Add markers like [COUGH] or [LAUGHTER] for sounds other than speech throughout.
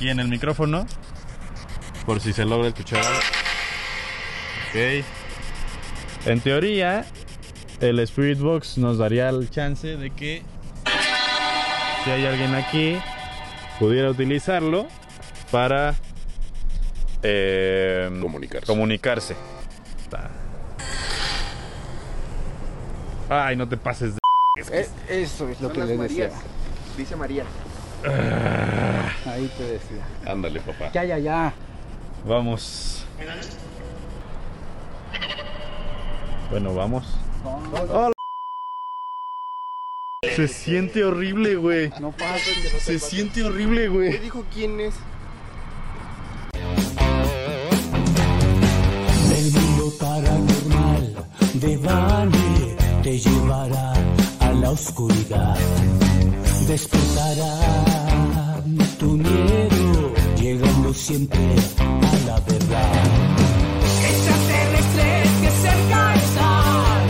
aquí en el micrófono. Por si se logra escuchar. Ok. En teoría, el Spirit Box nos daría el chance de que si hay alguien aquí, pudiera utilizarlo para eh, Comunicarse. comunicarse. Ay, no te pases de... Eh, eso es lo Son que las le Marías. decía. Dice María. Ahí te decía. Ándale, papá. Ya, ya, ya. Vamos. Bueno, vamos. Hola. Se siente horrible, güey. No pasa. Se siente horrible, ¿Qué güey. dijo quién es? El mundo paranormal de Bani te llevará a la oscuridad. Despertará miedo, llegando siempre a la verdad. Extraterrestres que cerca están,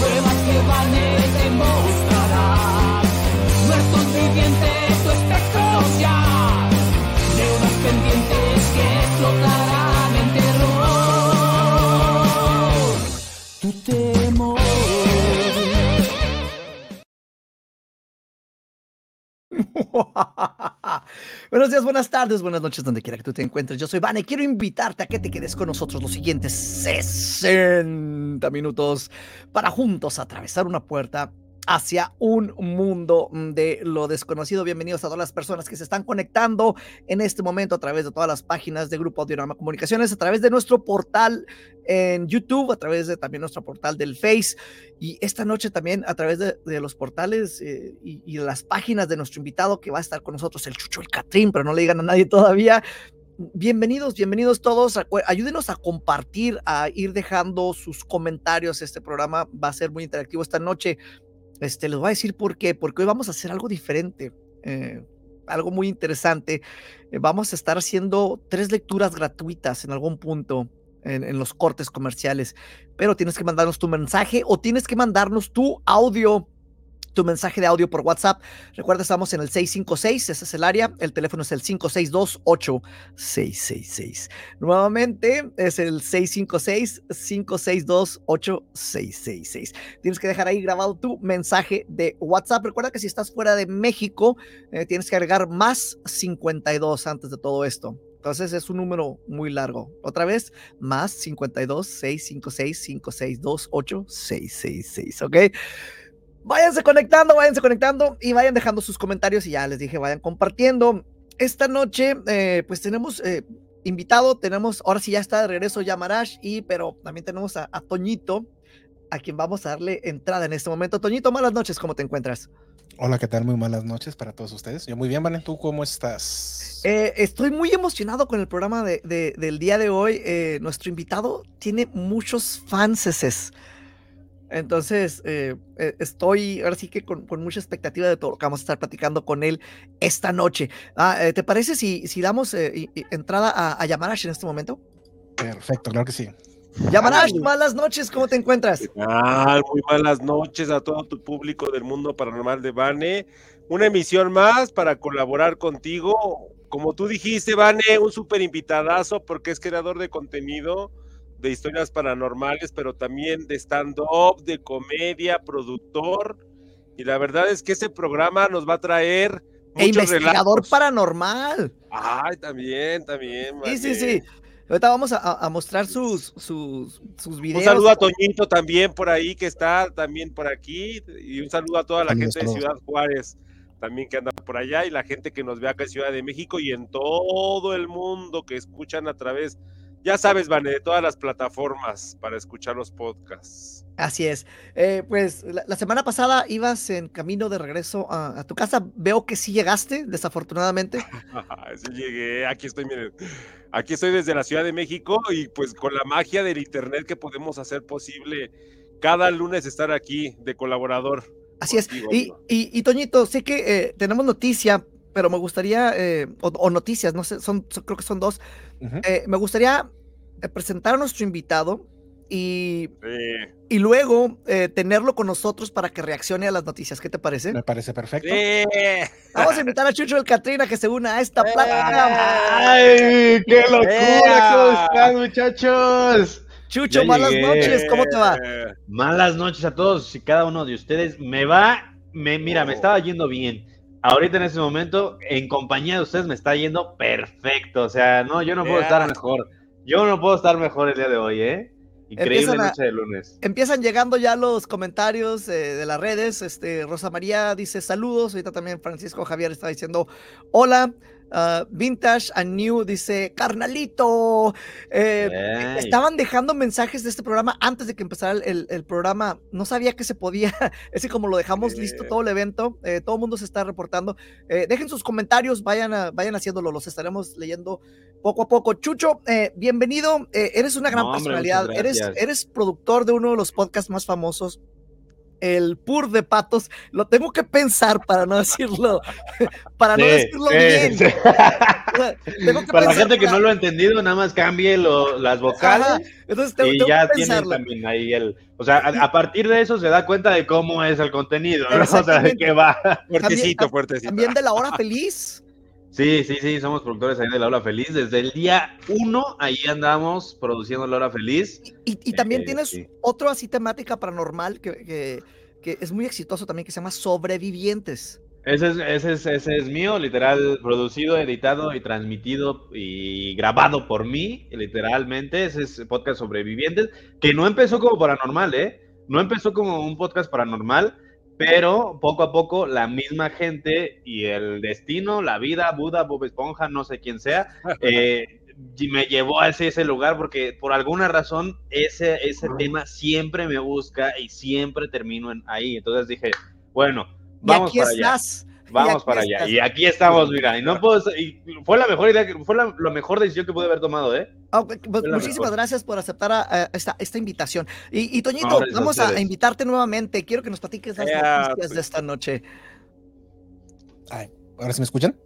pruebas que Bani te mostrará. Muertos vivientes, tu espectro ya, deudas pendientes que explotarán en terror. Tu temor. [LAUGHS] Buenos días, buenas tardes, buenas noches, donde quiera que tú te encuentres. Yo soy Vane. Quiero invitarte a que te quedes con nosotros los siguientes 60 minutos para juntos atravesar una puerta hacia un mundo de lo desconocido. Bienvenidos a todas las personas que se están conectando en este momento a través de todas las páginas de Grupo Audiorama Comunicaciones, a través de nuestro portal en YouTube, a través de también nuestro portal del Face y esta noche también a través de, los portales eh, y, y las páginas de nuestro invitado que va a estar con nosotros, el Chucho el Catrín, pero no le digan a nadie todavía. Bienvenidos, bienvenidos todos. Ayúdenos a compartir, a ir dejando sus comentarios. Este programa va a ser muy interactivo esta noche. Este, les voy a decir por qué, porque hoy vamos a hacer algo diferente, eh, algo muy interesante. Eh, vamos a estar haciendo tres lecturas gratuitas en algún punto en, en los cortes comerciales, pero tienes que mandarnos tu mensaje o tienes que mandarnos tu audio tu mensaje de audio por WhatsApp. Recuerda, estamos en el 656, ese es el área. El teléfono es el 562-8666. Nuevamente es el 656-562-8666. Tienes que dejar ahí grabado tu mensaje de WhatsApp. Recuerda que si estás fuera de México, eh, tienes que agregar más 52 antes de todo esto. Entonces es un número muy largo. Otra vez, más 52 656 562 8666, ¿ok? Váyanse conectando, váyanse conectando y vayan dejando sus comentarios y ya les dije, vayan compartiendo. Esta noche, eh, pues tenemos eh, invitado, tenemos, ahora sí ya está de regreso Yamarash, y pero también tenemos a, a Toñito, a quien vamos a darle entrada en este momento. Toñito, malas noches, ¿cómo te encuentras? Hola, ¿qué tal? Muy malas noches para todos ustedes. Yo muy bien, Vane. ¿Tú cómo estás? Eh, estoy muy emocionado con el programa de, de- del día de hoy. Eh, nuestro invitado tiene muchos fanses. Entonces, eh, eh, estoy ahora sí que con, con mucha expectativa de todo lo que vamos a estar platicando con él esta noche. Ah, eh, ¿Te parece si, si damos eh, y- y entrada a, a Yamarash en este momento? Perfecto, claro que sí. Yamarash, malas noches, ¿cómo te encuentras? Ah, muy malas noches a todo tu público del mundo paranormal de Bane. Una emisión más para colaborar contigo. Como tú dijiste, Vane, un súper invitadazo porque es creador de contenido de historias paranormales, pero también de stand-up, de comedia, productor. Y la verdad es que ese programa nos va a traer E investigador relatos. paranormal. Ay, también, también. Sí, sí, sí. Ahorita vamos a, mostrar sus, sus, sus videos. Un saludo a Toñito también por ahí, que está también por aquí. Y un saludo a toda la gente de. Ciudad Juárez, también que anda por allá, y la gente que nos ve acá en Ciudad de México y en todo el mundo que escuchan a través, ya sabes, Vane, de todas las plataformas para escuchar los podcasts. Así es. Eh, pues la, la semana pasada ibas en camino de regreso a, a tu casa. Veo que sí llegaste, desafortunadamente. [LAUGHS] Sí llegué, aquí estoy, miren. Aquí estoy desde la Ciudad de México y pues con la magia del internet que podemos hacer posible cada lunes estar aquí de colaborador. Así es. Contigo, Y, y, y, Toñito, sé que eh, tenemos noticia, pero me gustaría, eh, o, o noticias, no sé, son, son- creo que son dos. Eh, me gustaría eh, presentar a nuestro invitado y, Sí. y luego eh, tenerlo con nosotros para que reaccione a las noticias. ¿Qué te parece? Me parece perfecto. Sí. Vamos a invitar a Chucho del Catrina que se una a esta plática. ¡Ay, qué locura! ¿Cómo están, muchachos? Chucho, Ya malas llegué. noches, ¿cómo te va? Eh, Malas noches a todos y cada uno de ustedes. Me va, me, mira, me estaba yendo bien. Ahorita en este momento, en compañía de ustedes, me está yendo perfecto. O sea, no, yo no puedo estar mejor. Yo no puedo estar mejor el día de hoy, ¿eh? Increíble a- noche de lunes. Empiezan llegando ya los comentarios eh, de las redes. Este, Rosa María dice saludos. Ahorita también Francisco Javier está diciendo hola. Ah, Vintage and New dice carnalito. Eh. Estaban dejando mensajes de este programa antes de que empezara el, programa. No sabía que se podía. [LAUGHS] Es que como lo dejamos listo todo el evento, eh, todo el mundo se está reportando. Eh, dejen sus comentarios, vayan, a- vayan haciéndolo, los estaremos leyendo poco a poco. Chucho, bienvenido. eres una gran No, personalidad. Eres, eres productor de uno de los podcasts más famosos. El Pur de Patos, lo tengo que pensar para no decirlo, [LAUGHS] para no Sí, decirlo sí, bien. sí. O sea, tengo que Para la gente que para- no lo ha entendido, nada más cambie lo- las vocales. Ajá, Entonces tengo, y tengo ya que tienen pensarlo. también ahí el. O sea, a, a partir de eso se da cuenta de cómo es el contenido, ¿no? [LAUGHS] O sea, de qué va. Fuertecito, fuertecito. También de la hora feliz. Sí, sí, sí, somos productores ahí de La Hora Feliz. Desde el día uno, ahí andamos produciendo La Hora Feliz. Y, y también Eh, tienes sí. otro así temática paranormal que, que, que es muy exitoso también, que se llama Sobrevivientes. Ese es, ese, es, ese es mío, literal, producido, editado y transmitido y grabado por mí, literalmente. Ese es Podcast Sobrevivientes, que no empezó como paranormal, ¿eh? No empezó como un podcast paranormal, pero poco a poco la misma gente y el destino, la vida, Buda, Bob Esponja, no sé quién sea, [LAUGHS] eh, y me llevó a ese, ese lugar porque por alguna razón ese, ese tema siempre me busca y siempre termino en ahí. Entonces dije, bueno, Y vamos aquí para allá. Vamos para allá. estás. Y aquí estamos, mira. Y no puedo. Y fue la mejor idea, que- fue la, la mejor decisión que pude haber tomado, ¿eh? Ah, pues, muchísimas mejor. gracias por aceptar a- a esta, esta invitación. Y, y Toñito, No, gracias a vamos a, invitarte nuevamente. Quiero que nos platiques las Ya, noticias pues. de esta noche. Ay, ¿Ahora sí me escuchan?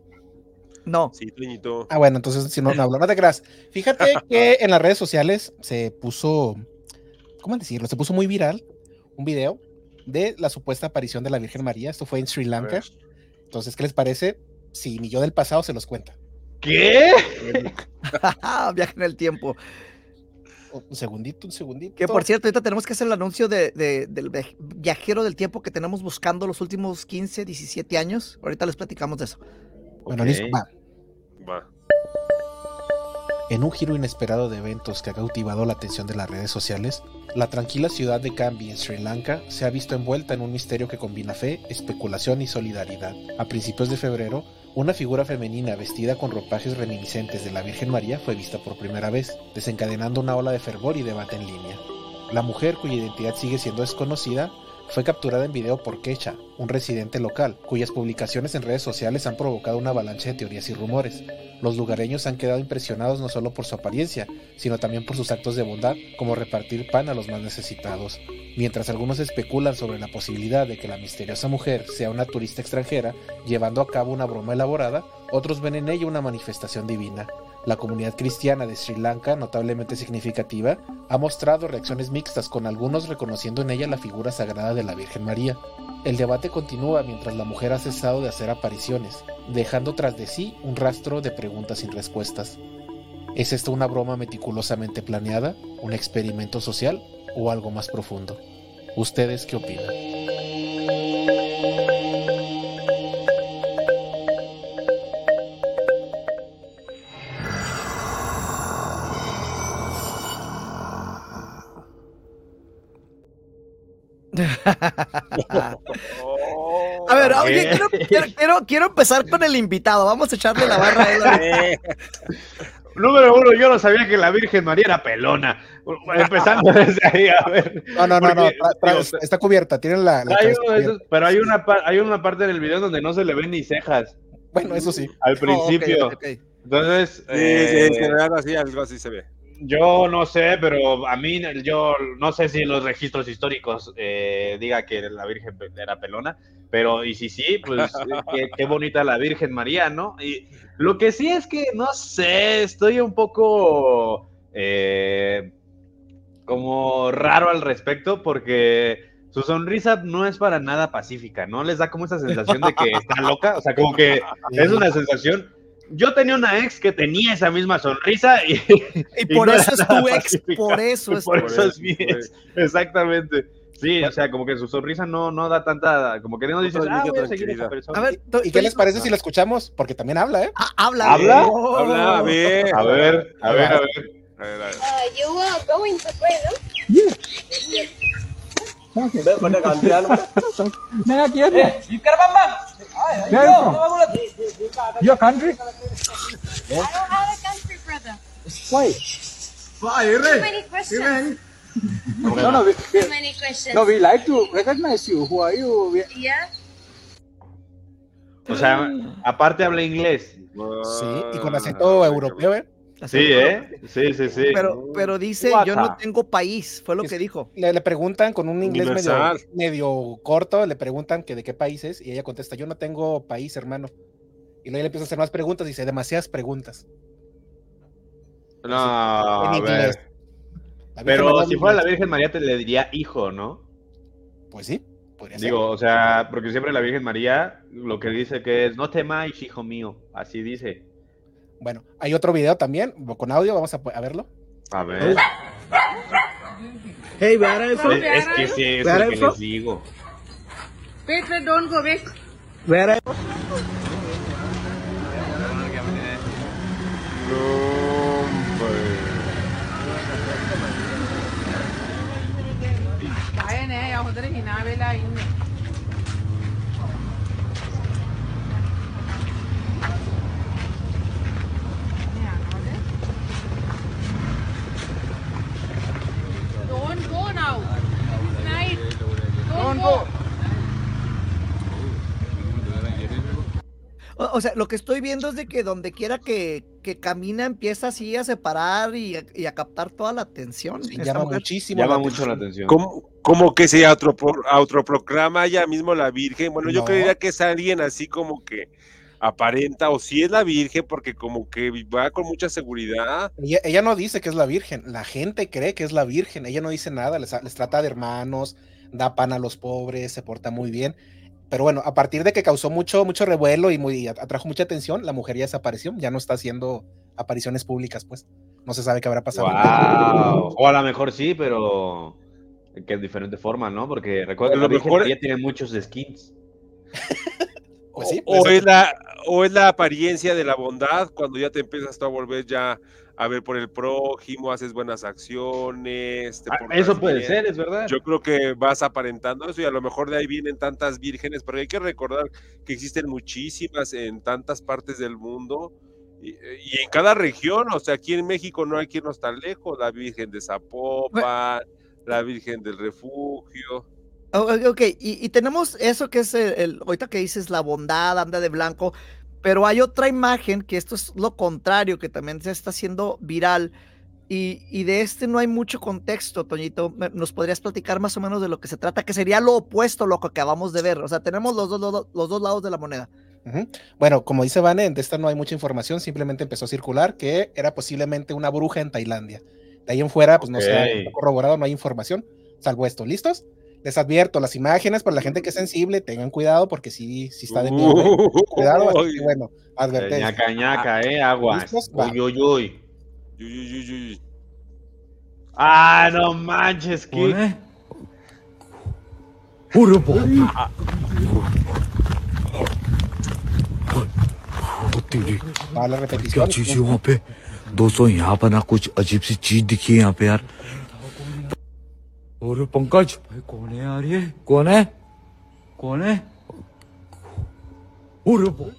No. Sí, Toñito. Ah, bueno, entonces si no, no hablo, no te creas. Fíjate [LAUGHS] que en las redes sociales se puso, ¿cómo decirlo? Se puso muy viral un video de la supuesta aparición de la Virgen María. Esto fue en Sri A Lanca. Entonces, ¿qué les parece? Si mi yo del pasado se los cuenta. ¿Qué? [LAUGHS] Viaje en el tiempo. Un segundito, un segundito. Que por cierto, ahorita tenemos que hacer el anuncio de, de- del viaj- viajero del tiempo que tenemos buscando los últimos 15, 17 años. Ahorita les platicamos de eso. Bueno, Ok. listo, va. Va. En un giro inesperado de eventos que ha cautivado la atención de las redes sociales, la tranquila ciudad de Kandy en Sri Lanka se ha visto envuelta en un misterio que combina fe, especulación y solidaridad. A principios de febrero, una figura femenina vestida con ropajes reminiscentes de la Virgen María fue vista por primera vez, desencadenando una ola de fervor y debate en línea. La mujer, cuya identidad sigue siendo desconocida, fue capturada en video por Kecha, un residente local, cuyas publicaciones en redes sociales han provocado una avalancha de teorías y rumores. Los lugareños han quedado impresionados no solo por su apariencia, sino también por sus actos de bondad, como repartir pan a los más necesitados. Mientras algunos especulan sobre la posibilidad de que la misteriosa mujer sea una turista extranjera llevando a cabo una broma elaborada, otros ven en ella una manifestación divina. La comunidad cristiana de Sri Lanka, notablemente significativa, ha mostrado reacciones mixtas, con algunos reconociendo en ella la figura sagrada de la Virgen María. El debate continúa mientras la mujer ha cesado de hacer apariciones, dejando tras de sí un rastro de preguntas sin respuestas. ¿Es esto una broma meticulosamente planeada, un experimento social o algo más profundo? ¿Ustedes qué opinan? A ver, oye, quiero, quiero, quiero- quiero empezar con el invitado. Vamos a echarle la barra a él. eh, Número uno, yo no sabía que la Virgen María era pelona. Empezando desde ahí, a ver. No, no, no, no, tra- tra- está cubierta, tienen la... Hay esos- pero hay una, hay una parte del video donde no se le ven ni cejas Bueno, eso sí. al Oh, principio. Entonces, sí, eh, sí, en general así, algo así se ve. Yo no sé, pero a mí, yo no sé si en los registros históricos eh, diga que la Virgen era pelona, pero y si sí, pues [LAUGHS] eh, qué, qué bonita la Virgen María, ¿no? Y lo que sí es que, no sé, estoy un poco, eh, como raro al respecto porque su sonrisa no es para nada pacífica, ¿no? Les da como esa sensación de que está loca, o sea, como que es una sensación. Yo tenía una ex que tenía esa misma sonrisa y, Y [LAUGHS] por no eso es tu ex, pacífica. por eso es por tu eso ex. es mi ex. Exactamente. Sí, o sea, como que su sonrisa no, no da tanta, como que no dices, ah, voy a seguir a esa tranquilidad. persona. A ver, ¿Y qué les parece si lo escuchamos? Porque también habla, ¿eh? ah, habla. ¿Habla? Oh. Habla, a ver. A ver, a ver, a ver. A ver, a ver. Uh, you were going to pray, no? Your country? I don't have a country, brother. Why? Too many questions. No, no, we, we, Too many questions. no, we like to recognize you. Who are you? Yeah? O sea, aparte habla inglés. Sí, y con acento europeo, ¿eh? Sí, ¿eh? Sí, sí, sí. Pero, pero dice, yo no tengo país, fue lo que dijo. Le, le preguntan con un inglés medio, medio corto, le preguntan que de qué país es, y ella contesta, yo no tengo país, hermano. Y luego le empieza a hacer más preguntas, dice, demasiadas preguntas. No, en inglés. ver. Pero si fuera la. Virgen María te le diría hijo, ¿no? Pues sí, podría ser. Digo, o sea, porque siempre la Virgen María lo que dice que es, no temáis, hijo mío. Así dice. Bueno, hay otro video también, con audio, vamos a, a verlo. A ver. Hey, where are you? Es, que sí, es where lo que les digo. Wait, don't go, back. wait. Where are you काय नाही अगोदर हिना वेळेला येईन O, o sea, lo que estoy viendo es de que donde quiera que, que camina empieza así a separar y a, y a captar toda la atención. Sí, llama mujer. muchísimo Llama la mucho la atención. Como, como que se autopro- autoproclama ella mismo la Virgen. Bueno, yo creería que es alguien así como que aparenta, o si es la Virgen, porque como que va con mucha seguridad. Ella, ella no dice que es la Virgen, la gente cree que es la Virgen, ella no dice nada, les, les trata de hermanos, da pan a los pobres, se porta muy bien. Pero bueno, a partir de que causó mucho, mucho revuelo y muy, atrajo mucha atención, la mujer ya desapareció, ya no está haciendo apariciones públicas, pues. No se sabe qué habrá pasado. Wow. O a lo mejor sí, pero que en diferente forma, ¿no? Porque recuerda que mejor- María tiene muchos skins. [LAUGHS] Pues sí, o, pues, es la, o es la apariencia de la bondad cuando ya te empiezas tú a volver ya a ver por el prójimo, haces buenas acciones. te Ah, Eso puede bien. ser, es verdad. Yo creo que vas aparentando eso y a lo mejor de ahí vienen tantas vírgenes, pero hay que recordar que existen muchísimas en tantas partes del mundo y, y en cada región, o sea, aquí en México no hay quien no está lejos, la Virgen de Zapopan, la Virgen del Refugio. Oh, ok, ok, y, y tenemos eso que es el, el- ahorita que dices la bondad, anda de blanco, pero hay otra imagen que esto es lo contrario, que también se está haciendo viral, y, y de este no hay mucho contexto, Toñito. ¿Me- ¿Nos podrías platicar más o menos de lo que se trata? Que sería lo opuesto a lo que acabamos de ver. O sea, tenemos los dos, los, dos- los dos lados de la moneda. Ujú. Bueno, como dice Vane, de esta no hay mucha información, simplemente empezó a circular que era posiblemente una bruja en Tailandia. De ahí en fuera, pues no se ha corroborado, no hay información, salvo esto. ¿Listos? Les advierto, las imágenes para la gente que es sensible, tengan cuidado porque sí, sí está de miedo. [LAUGHS] ¿eh? Cuidado, así que bueno, advertencia. Ñaca, ñaca, eh, aguas. ¿Listos? Va. Uy, uy, uy. Uy, uy, uy, uy. Ah, no manches, que. Va la क्या repetición. चीज है वहाँ पे दोस्तों यहाँ पर ना कुछ अजीब सी चीज दिखी है यहाँ पे यार 오른번까지 꺼내 아리에 꺼내 꺼내 오른번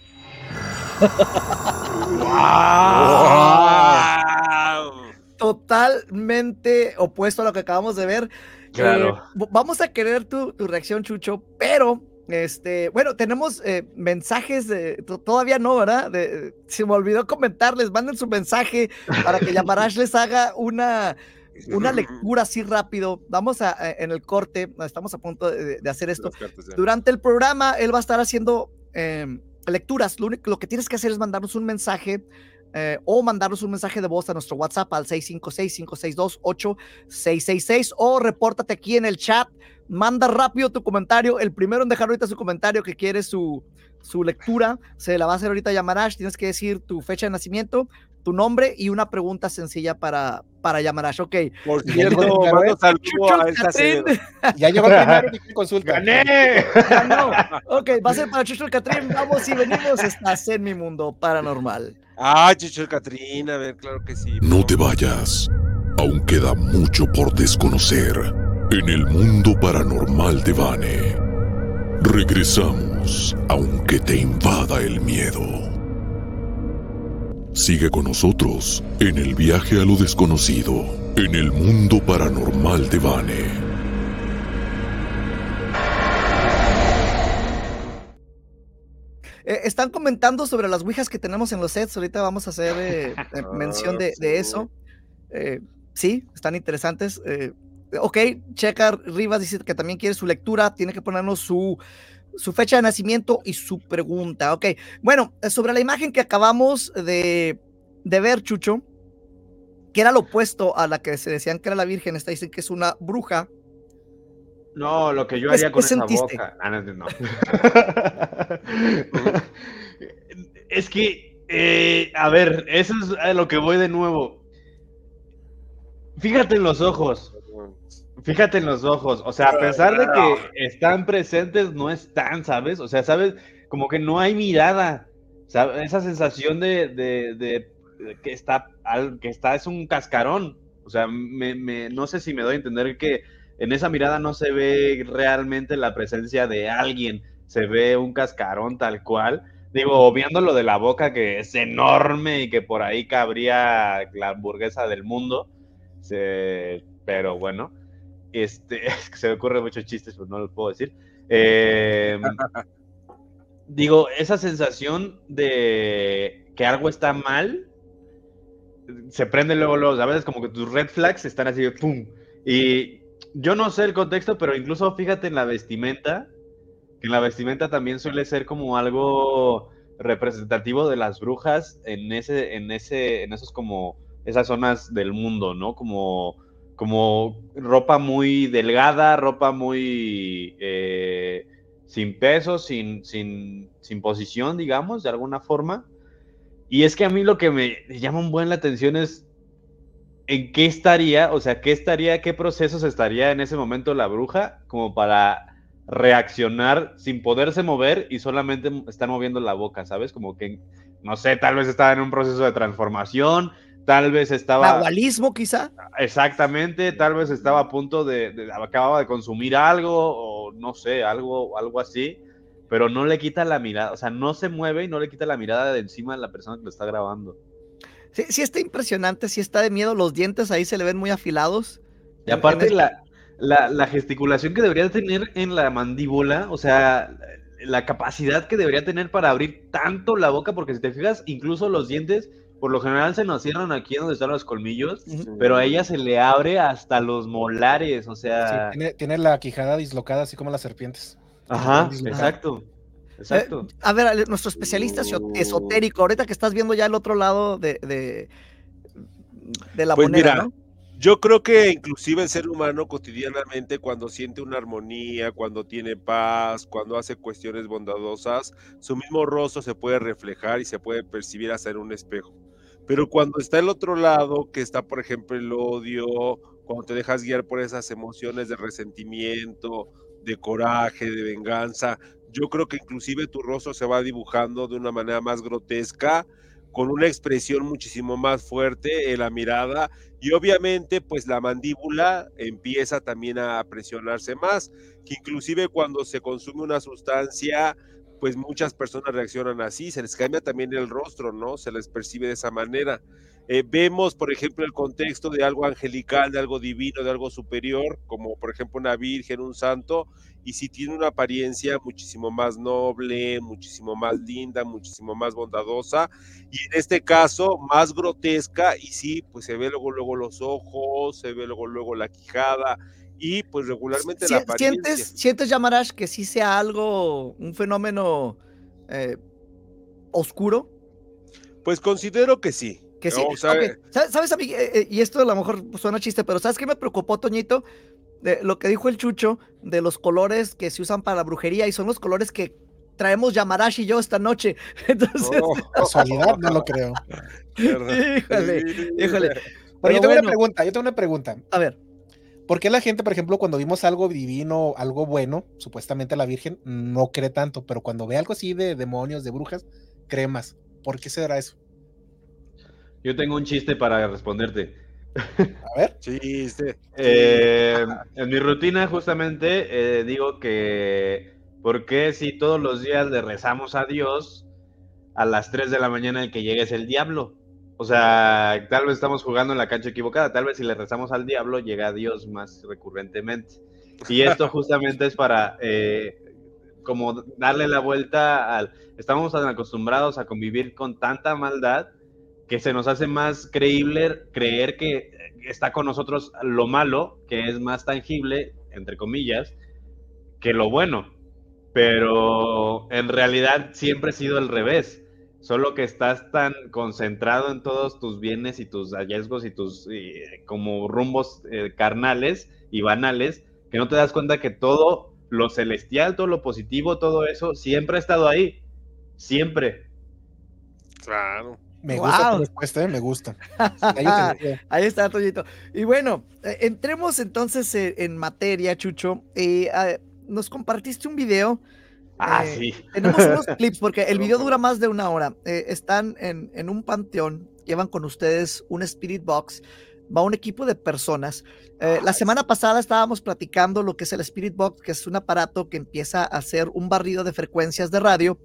Totalmente opuesto a lo que acabamos de ver. Claro. Eh, vamos a querer tu, tu reacción, Chucho, pero este, bueno, tenemos eh, mensajes, de, todavía no, ¿verdad? Se me olvidó comentarles, manden su mensaje para que [LAUGHS] Yamarash les haga una, una lectura así rápido. Vamos a, a- en el corte, estamos a punto de, de hacer esto. Cartas. Durante el programa, él va a estar haciendo em, lecturas. Lo, único, lo que tienes que hacer es mandarnos un mensaje eh, o mandarnos un mensaje de voz a nuestro WhatsApp al 656-562-8666 o repórtate aquí en el chat. Manda rápido tu comentario. El primero en dejar ahorita su comentario que quiere su, su lectura se la va a hacer ahorita Yamarash. Tienes que decir tu fecha de nacimiento, tu nombre y una pregunta sencilla para, para Yamarash. Ok. Por cierto, mando saludo a esta. Ya llegó el primero y [LAUGHS] quiere consulta. ¡Gané! Ganó. Ok, va a ser para Chucho el Catrín. Vamos y venimos. Estás en mi mundo paranormal. Ah, Chicho Catrina, a ver, claro que sí. No te vayas. Aún queda mucho por desconocer en el mundo paranormal de Vane. Regresamos, aunque te invada el miedo. Sigue con nosotros en el viaje a lo desconocido, en el mundo paranormal de Vane. Eh, están comentando sobre las ouijas que tenemos en los sets. Ahorita vamos a hacer eh, [LAUGHS] eh, mención de, de eso. Eh, sí, están interesantes. Ok, Checa Rivas dice que también quiere su lectura. Tiene que ponernos su, su fecha de nacimiento y su pregunta. Ok, bueno, sobre la imagen que acabamos de, de ver, Chucho, que era lo opuesto a la que se decían que era la Virgen, esta dicen que es una bruja. No, lo que yo ¿Qué- haría con esa boca. Ah, no, no. [LAUGHS] es que, eh, a ver, eso es a lo que voy de nuevo. Fíjate en los ojos. Fíjate en los ojos. O sea, a pesar de que están presentes, no están, ¿sabes? O sea, ¿sabes? Como que no hay mirada. ¿sabes? Esa sensación de, de- de- de que está, que está, es un cascarón. O sea, me, me- no sé si me doy a entender que en esa mirada no se ve realmente la presencia de alguien, se ve un cascarón tal cual. Digo, viendo lo de la boca que es enorme y que por ahí cabría la hamburguesa del mundo, se- pero bueno, este, [LAUGHS] es que se me ocurren muchos chistes, pero no los puedo decir. Eh, [LAUGHS] digo, esa sensación de que algo está mal, se prende luego, luego, a veces como que tus red flags están así, de ¡pum! Y yo no sé el contexto, pero incluso fíjate en la vestimenta, que en la vestimenta también suele ser como algo representativo de las brujas en ese, en ese, en esos como esas zonas del mundo, ¿no? Como, como ropa muy delgada, ropa muy eh, sin peso, sin, sin, sin posición, digamos, de alguna forma. Y es que a mí lo que me llama un buen la atención es en qué estaría, o sea, qué estaría, qué procesos estaría en ese momento la bruja como para reaccionar sin poderse mover y solamente estar moviendo la boca, ¿sabes? Como que, no sé, tal vez estaba en un proceso de transformación, tal vez estaba... Nahualismo, quizá. Exactamente, tal vez estaba a punto de, de- acababa de consumir algo o no sé, algo, algo así, pero no le quita la mirada, o sea, no se mueve y no le quita la mirada de encima de la persona que lo está grabando. Sí, sí está impresionante, sí está de miedo. Los dientes ahí se le ven muy afilados. Y aparte la, la, la gesticulación que debería tener en la mandíbula, o sea, la capacidad que debería tener para abrir tanto la boca, porque si te fijas, incluso los dientes, por lo general se nos cierran aquí donde están los colmillos, pero a ella se le abre hasta los molares, o Sí, sea... tiene, tiene la quijada dislocada, así como las serpientes. Ajá, exacto. Exacto. Eh, a ver, nuestro especialista esotérico, ahorita que estás viendo ya el otro lado de, de, de la Pues moneda, mira, ¿no? yo creo que inclusive el ser humano cotidianamente cuando siente una armonía, cuando tiene paz, cuando hace cuestiones bondadosas, su mismo rostro se puede reflejar y se puede percibir hasta en un espejo. Pero cuando está el otro lado, que está por ejemplo el odio, cuando te dejas guiar por esas emociones de resentimiento, de coraje, de venganza, yo creo que inclusive tu rostro se va dibujando de una manera más grotesca, con una expresión muchísimo más fuerte en la mirada y obviamente pues la mandíbula empieza también a presionarse más, que inclusive cuando se consume una sustancia pues muchas personas reaccionan así, se les cambia también el rostro, ¿no? Se les percibe de esa manera. Eh, vemos, por ejemplo, el contexto de algo angelical, de algo divino, de algo superior, como por ejemplo una virgen, un santo, y si tiene una apariencia muchísimo más noble, muchísimo más linda, muchísimo más bondadosa, y en este caso más grotesca, y sí, pues se ve luego, luego los ojos, se ve luego, luego la quijada, y pues regularmente la apariencia. ¿Sientes, sientes Yamarash, que sí sea algo, un fenómeno eh, oscuro? Pues considero que sí. Que sí. ¿Sabes, sabes, amigo? Eh, eh, y esto a lo mejor suena chiste, pero ¿sabes qué me preocupó, Toñito? De lo que dijo el Chucho de los colores que se usan para la brujería y son los colores que traemos Yamarashi y yo esta noche. [LAUGHS] Entonces, Oh. [LAUGHS] Casualidad, no lo creo. híjole, híjole. Pero Pero yo tengo bueno. una pregunta, yo tengo una pregunta. A ver. ¿Por qué la gente, por ejemplo, cuando vimos algo divino, algo bueno, supuestamente la Virgen, no cree tanto, pero cuando ve algo así de demonios, de brujas, cree más? ¿Por qué será eso? Yo tengo un chiste para responderte. A ver. Chiste. Eh, en mi rutina justamente eh, digo que ¿por qué si todos los días le rezamos a Dios a las 3 de la mañana el que llegue es el diablo? O sea, tal vez estamos jugando en la cancha equivocada, tal vez si le rezamos al diablo llega a Dios más recurrentemente. Y esto justamente es para eh, como darle la vuelta al... Estamos tan acostumbrados a convivir con tanta maldad que se nos hace más creíble creer que está con nosotros lo malo, que es más tangible, entre comillas, que lo bueno. Pero en realidad siempre ha sido al revés. Solo que estás tan concentrado en todos tus bienes y tus hallazgos y tus como rumbos eh, carnales y banales, que no te das cuenta que todo lo celestial, todo lo positivo, todo eso, siempre ha estado ahí. Siempre. Claro. Me gusta tu respuesta, ¿eh? me gusta. [LAUGHS] Ahí está, Toñito. Y bueno, eh, entremos entonces eh, en materia, Chucho. Eh, ah, nos compartiste un video. Ah, eh, sí. Tenemos unos [LAUGHS] clips porque el video dura más de una hora. Eh, están en, en un panteón, llevan con ustedes un Spirit Box. Va un equipo de personas. Eh, la semana pasada estábamos platicando lo que es el Spirit Box, que es un aparato que empieza a hacer un barrido de frecuencias de radio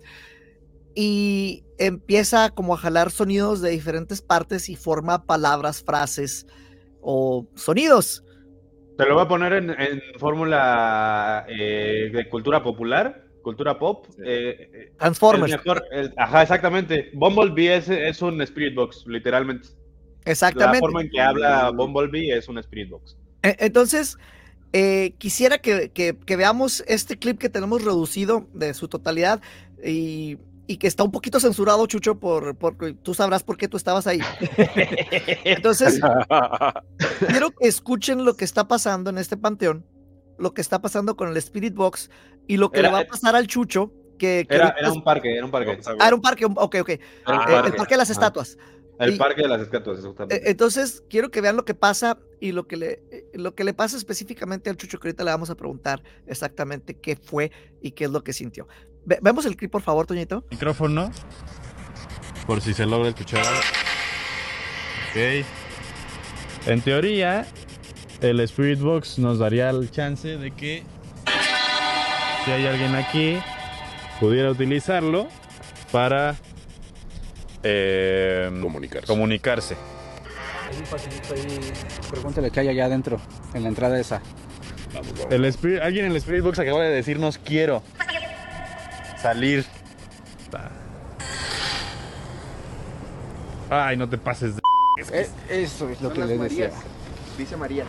y empieza como a jalar sonidos de diferentes partes y forma palabras, frases o sonidos. Te lo voy a poner en, en fórmula eh, de cultura popular, cultura pop. eh, eh, Transformers. el mejor- el- ajá, exactamente. Bumblebee es, es un Spirit Box, literalmente. Exactamente. La forma en que habla Bumblebee es un Spirit Box. E- Entonces, eh, quisiera que, que- que veamos este clip que tenemos reducido de su totalidad y, y que está un poquito censurado, Chucho, por, porque tú sabrás por qué tú estabas ahí. [LAUGHS] Entonces, [LAUGHS] quiero que escuchen lo que está pasando en este panteón, lo que está pasando con el Spirit Box y lo que Era- le va a pasar al Chucho. Que, que Era, era un parque, era un parque. Ah, era un parque, ok, ok. Eh, el parque. de las estatuas. El Y- parque de las estatuas, Eh, exactamente. Entonces, quiero que vean lo que pasa y lo que le, eh, lo que le pasa específicamente al Chucho, que ahorita le vamos a preguntar exactamente qué fue y qué es lo que sintió. Ve- ¿Vemos el clip, por favor, Toñito? Micrófono. Por si se logra escuchar. Ok. En teoría, el Spirit Box nos daría el chance de que si hay alguien aquí, pudiera utilizarlo para eh, comunicarse. Hay un pasillito ahí. Pregúntale qué hay allá adentro, en la entrada esa. El Spirit- alguien en el Spirit Box acaba de decirnos quiero salir. Ay, no te pases de... Eh, eso es lo que les decía. Dice María.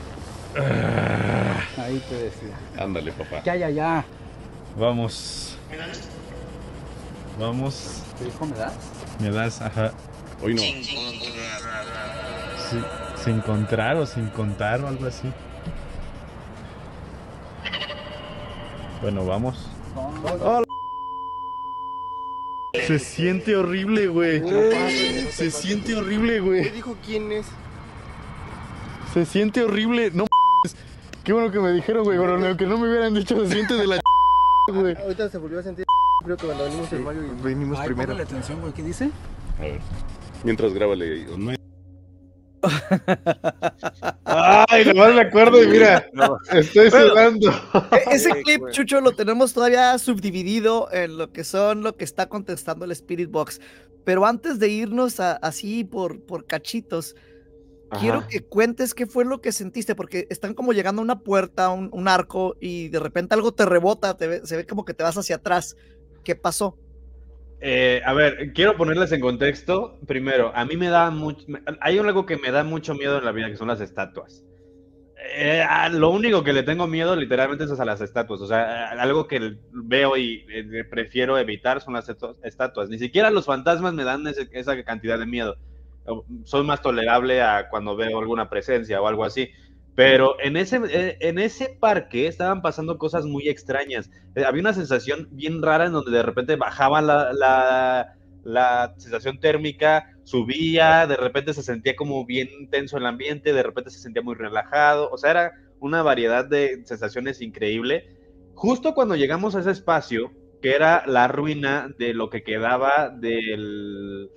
Ahí te decía. Ándale, papá. ¿Qué hay allá? Vamos. Vamos. ¿Te dijo me das? Me das, ajá. Hoy no. Sí, sin encontrar o sin contar o algo así. Bueno, vamos. Hola. Se siente horrible, güey. Se siente horrible, ¿Qué güey. dijo quién es? Se siente horrible. No. Qué bueno que me dijeron, güey. Bueno, aunque no me hubieran dicho, se siente de la [LAUGHS] güey. Ahorita se volvió a sentir. Creo que cuando venimos el Mario y venimos Ay, primero. póngale atención, güey. ¿Qué dice? A ver. Mientras grábale. No hay- [LAUGHS] Ay, nomás me acuerdo y mira, estoy Bueno. sudando. E- Ese [LAUGHS] clip, Chucho, lo tenemos todavía subdividido en lo que son lo que está contestando el Spirit Box. Pero antes de irnos a- así por, por cachitos, quiero que cuentes qué fue lo que sentiste, porque están como llegando a una puerta, un, un arco, y de repente algo te rebota, te ve- se ve como que te vas hacia atrás. ¿Qué pasó? Eh, a ver, quiero ponerles en contexto. Primero, a mí me da mucho. Hay algo que me da mucho miedo en la vida, que son las estatuas. Eh, a lo único que le tengo miedo literalmente es a las estatuas. O sea, algo que veo y eh, prefiero evitar son las estatuas. Ni siquiera los fantasmas me dan ese- esa cantidad de miedo. Soy más tolerable a cuando veo alguna presencia o algo así. Pero en ese, eh, en ese parque estaban pasando cosas muy extrañas. Eh, Había una sensación bien rara en donde de repente bajaba la, la, sensación térmica, subía, de repente se sentía como bien tenso el ambiente, de repente se sentía muy relajado. O sea, era una variedad de sensaciones increíble. Justo cuando llegamos a ese espacio, que era la ruina de lo que quedaba del...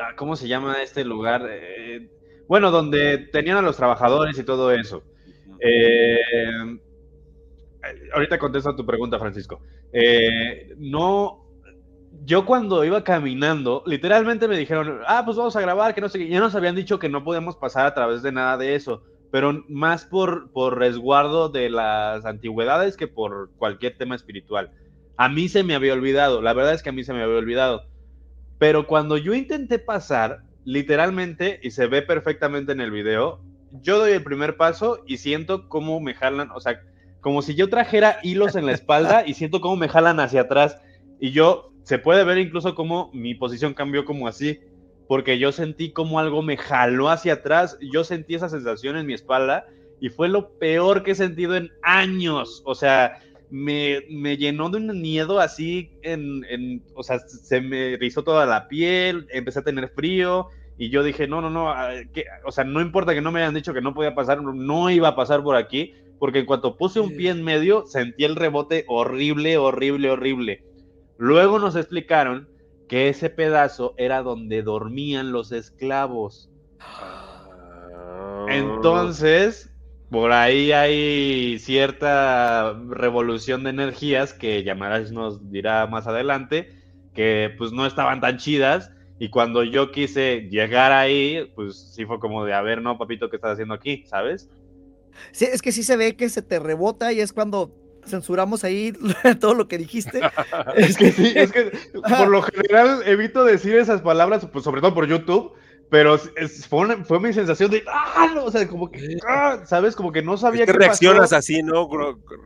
ah, ¿Cómo se llama este lugar? Eh, bueno, donde tenían a los trabajadores y todo eso. Eh, ahorita contesto a tu pregunta, Francisco. Eh, no, yo cuando iba caminando, literalmente me dijeron, ah, pues vamos a grabar, que no sé qué. Ya nos habían dicho que no podíamos pasar a través de nada de eso, pero más por, por resguardo de las antigüedades que por cualquier tema espiritual. A mí se me había olvidado, la verdad es que a mí se me había olvidado. Pero cuando yo intenté pasar, literalmente, y se ve perfectamente en el video, yo doy el primer paso y siento cómo me jalan, o sea, como si yo trajera hilos en la espalda y siento cómo me jalan hacia atrás. Y yo, se puede ver incluso cómo mi posición cambió como así, porque yo sentí como algo me jaló hacia atrás, yo sentí esa sensación en mi espalda y fue lo peor que he sentido en años. O sea, me, me llenó de un miedo así, en, en- o sea, se me rizó toda la piel, empecé a tener frío y yo dije, no, no, no, ah, que- o sea, no importa que no me hayan dicho que no podía pasar, no iba a pasar por aquí, porque en cuanto puse un pie en medio, sentí el rebote horrible, horrible, horrible. Luego nos explicaron que ese pedazo era donde dormían los esclavos. [GASPS] Entonces, por ahí hay cierta revolución de energías que Yamarash nos dirá más adelante, que pues no estaban tan chidas. Y cuando yo quise llegar ahí, pues sí fue como de, a ver, no, papito, ¿qué estás haciendo aquí? ¿Sabes? Sí, es que sí se ve que se te rebota y es cuando censuramos ahí [LAUGHS] todo lo que dijiste. [LAUGHS] Es que sí, es que por lo general evito decir esas palabras, pues sobre todo por YouTube, pero es- fue, una- fue mi sensación de, ah, no", o sea, como que, ah, ¿sabes? Como que no sabía Es que qué reaccionas pasó. así, ¿no?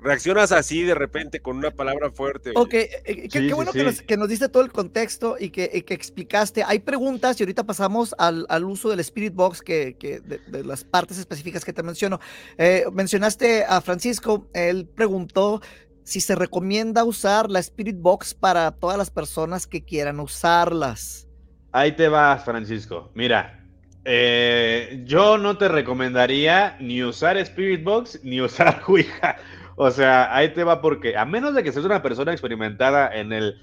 Reaccionas así de repente con una palabra fuerte. Ok, eh, eh, qué, Sí, qué sí, bueno que, nos, que nos diste todo el contexto y que, y que explicaste. Hay preguntas y ahorita pasamos al, al uso del Spirit Box, que, que de, de las partes específicas que te menciono. Eh, mencionaste a Francisco, él preguntó si se recomienda usar la Spirit Box para todas las personas que quieran usarlas. Ahí te vas, Francisco. Mira, eh, yo no te recomendaría ni usar Spirit Box ni usar [LAUGHS] Ouija. O sea, ahí te va porque a menos de que seas una persona experimentada en el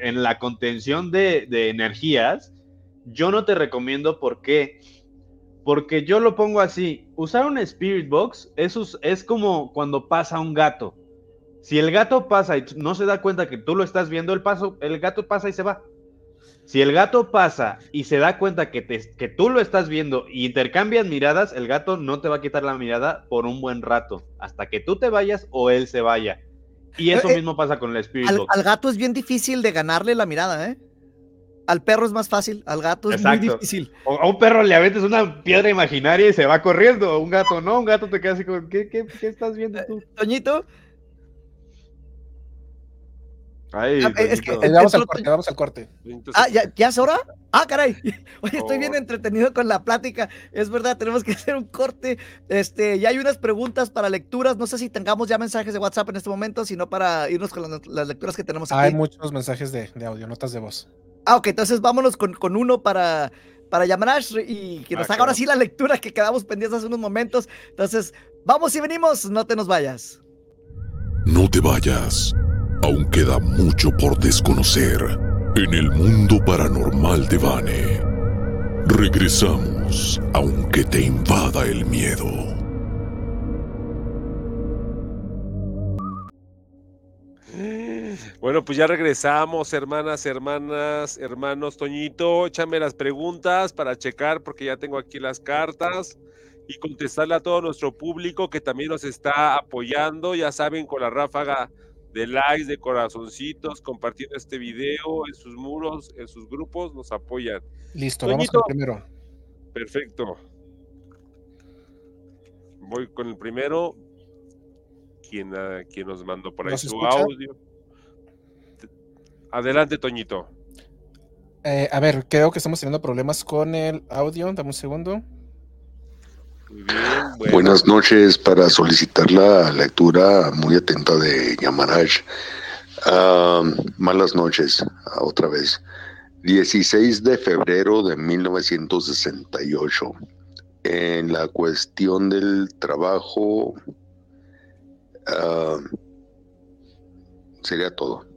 en la contención de, de energías, yo no te recomiendo por qué. Porque yo lo pongo así, usar un Spirit Box es, es como cuando pasa un gato. Si el gato pasa y no se da cuenta que tú lo estás viendo, el, paso, el gato pasa y se va. Si el gato pasa y se da cuenta que, te- que tú lo estás viendo y intercambian miradas, el gato no te va a quitar la mirada por un buen rato, hasta que tú te vayas o él se vaya. Y eso Eh, eh, mismo pasa con el Spirit Al, Box. al gato es bien difícil de ganarle la mirada, ¿eh? Al perro es más fácil, al gato es muy Exacto. difícil. O a un perro le aventas una piedra imaginaria y se va corriendo. Un gato no, un gato te queda así como, ¿qué, qué, qué estás viendo tú? Toñito. Ay, Ah, es que- Toñito. el- Vamos al corte, vamos al corte. Ah, ¿ya, ¿ya es hora? Ah, caray. [LAUGHS] Oye, estoy Oh. bien entretenido con la plática. Es verdad, tenemos que [LAUGHS] hacer un corte. Este, ya hay unas preguntas para lecturas. No sé si tengamos ya mensajes de WhatsApp en este momento, sino para irnos con las, las lecturas que tenemos aquí. Hay muchos mensajes de, de audio, notas de voz. Ah, ok, entonces vámonos con, con uno para, para Yamanash y que nos Ah, haga ahora sí la lectura que quedamos pendientes hace unos momentos. Entonces, vamos y venimos, no te nos vayas. No te vayas. Aún queda mucho por desconocer en el mundo paranormal de Vane. Regresamos, aunque te invada el miedo. Bueno, pues ya regresamos, hermanas, hermanas, hermanos. Toñito, échame las preguntas para checar, porque ya tengo aquí las cartas y contestarle a todo nuestro público que también nos está apoyando. Ya saben, con la ráfaga de likes, de corazoncitos, compartiendo este video en sus muros, en sus grupos, nos apoyan. Listo, vamos con Toñito. el primero. Perfecto. voy con el primero. ¿Quién, ah, quién nos mandó por ahí ¿Nos su escucha? audio? Adelante, Toñito. Eh, a ver, creo que estamos teniendo problemas con el audio. Dame un segundo. Buenas noches para solicitar la lectura muy atenta de Yamaraj. Ah, malas noches, otra vez. 16 de febrero de 1968. En la cuestión del trabajo, ah, sería todo.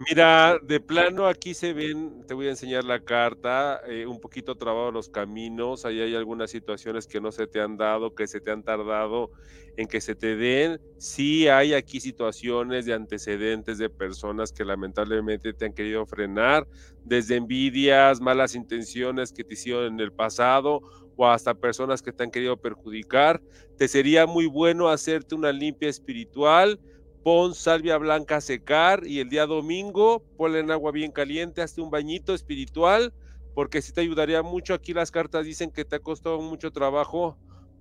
Mira, de plano aquí se ven, te voy a enseñar la carta, eh, un poquito trabado los caminos, ahí hay algunas situaciones que no se te han dado, que se te han tardado en que se te den. Sí hay aquí situaciones de antecedentes de personas que lamentablemente te han querido frenar, desde envidias, malas intenciones que te hicieron en el pasado o hasta personas que te han querido perjudicar. Te sería muy bueno hacerte una limpia espiritual pon salvia blanca a secar y el día domingo ponle en agua bien caliente, hazte un bañito espiritual, porque sí te ayudaría mucho. Aquí las cartas dicen que te ha costado mucho trabajo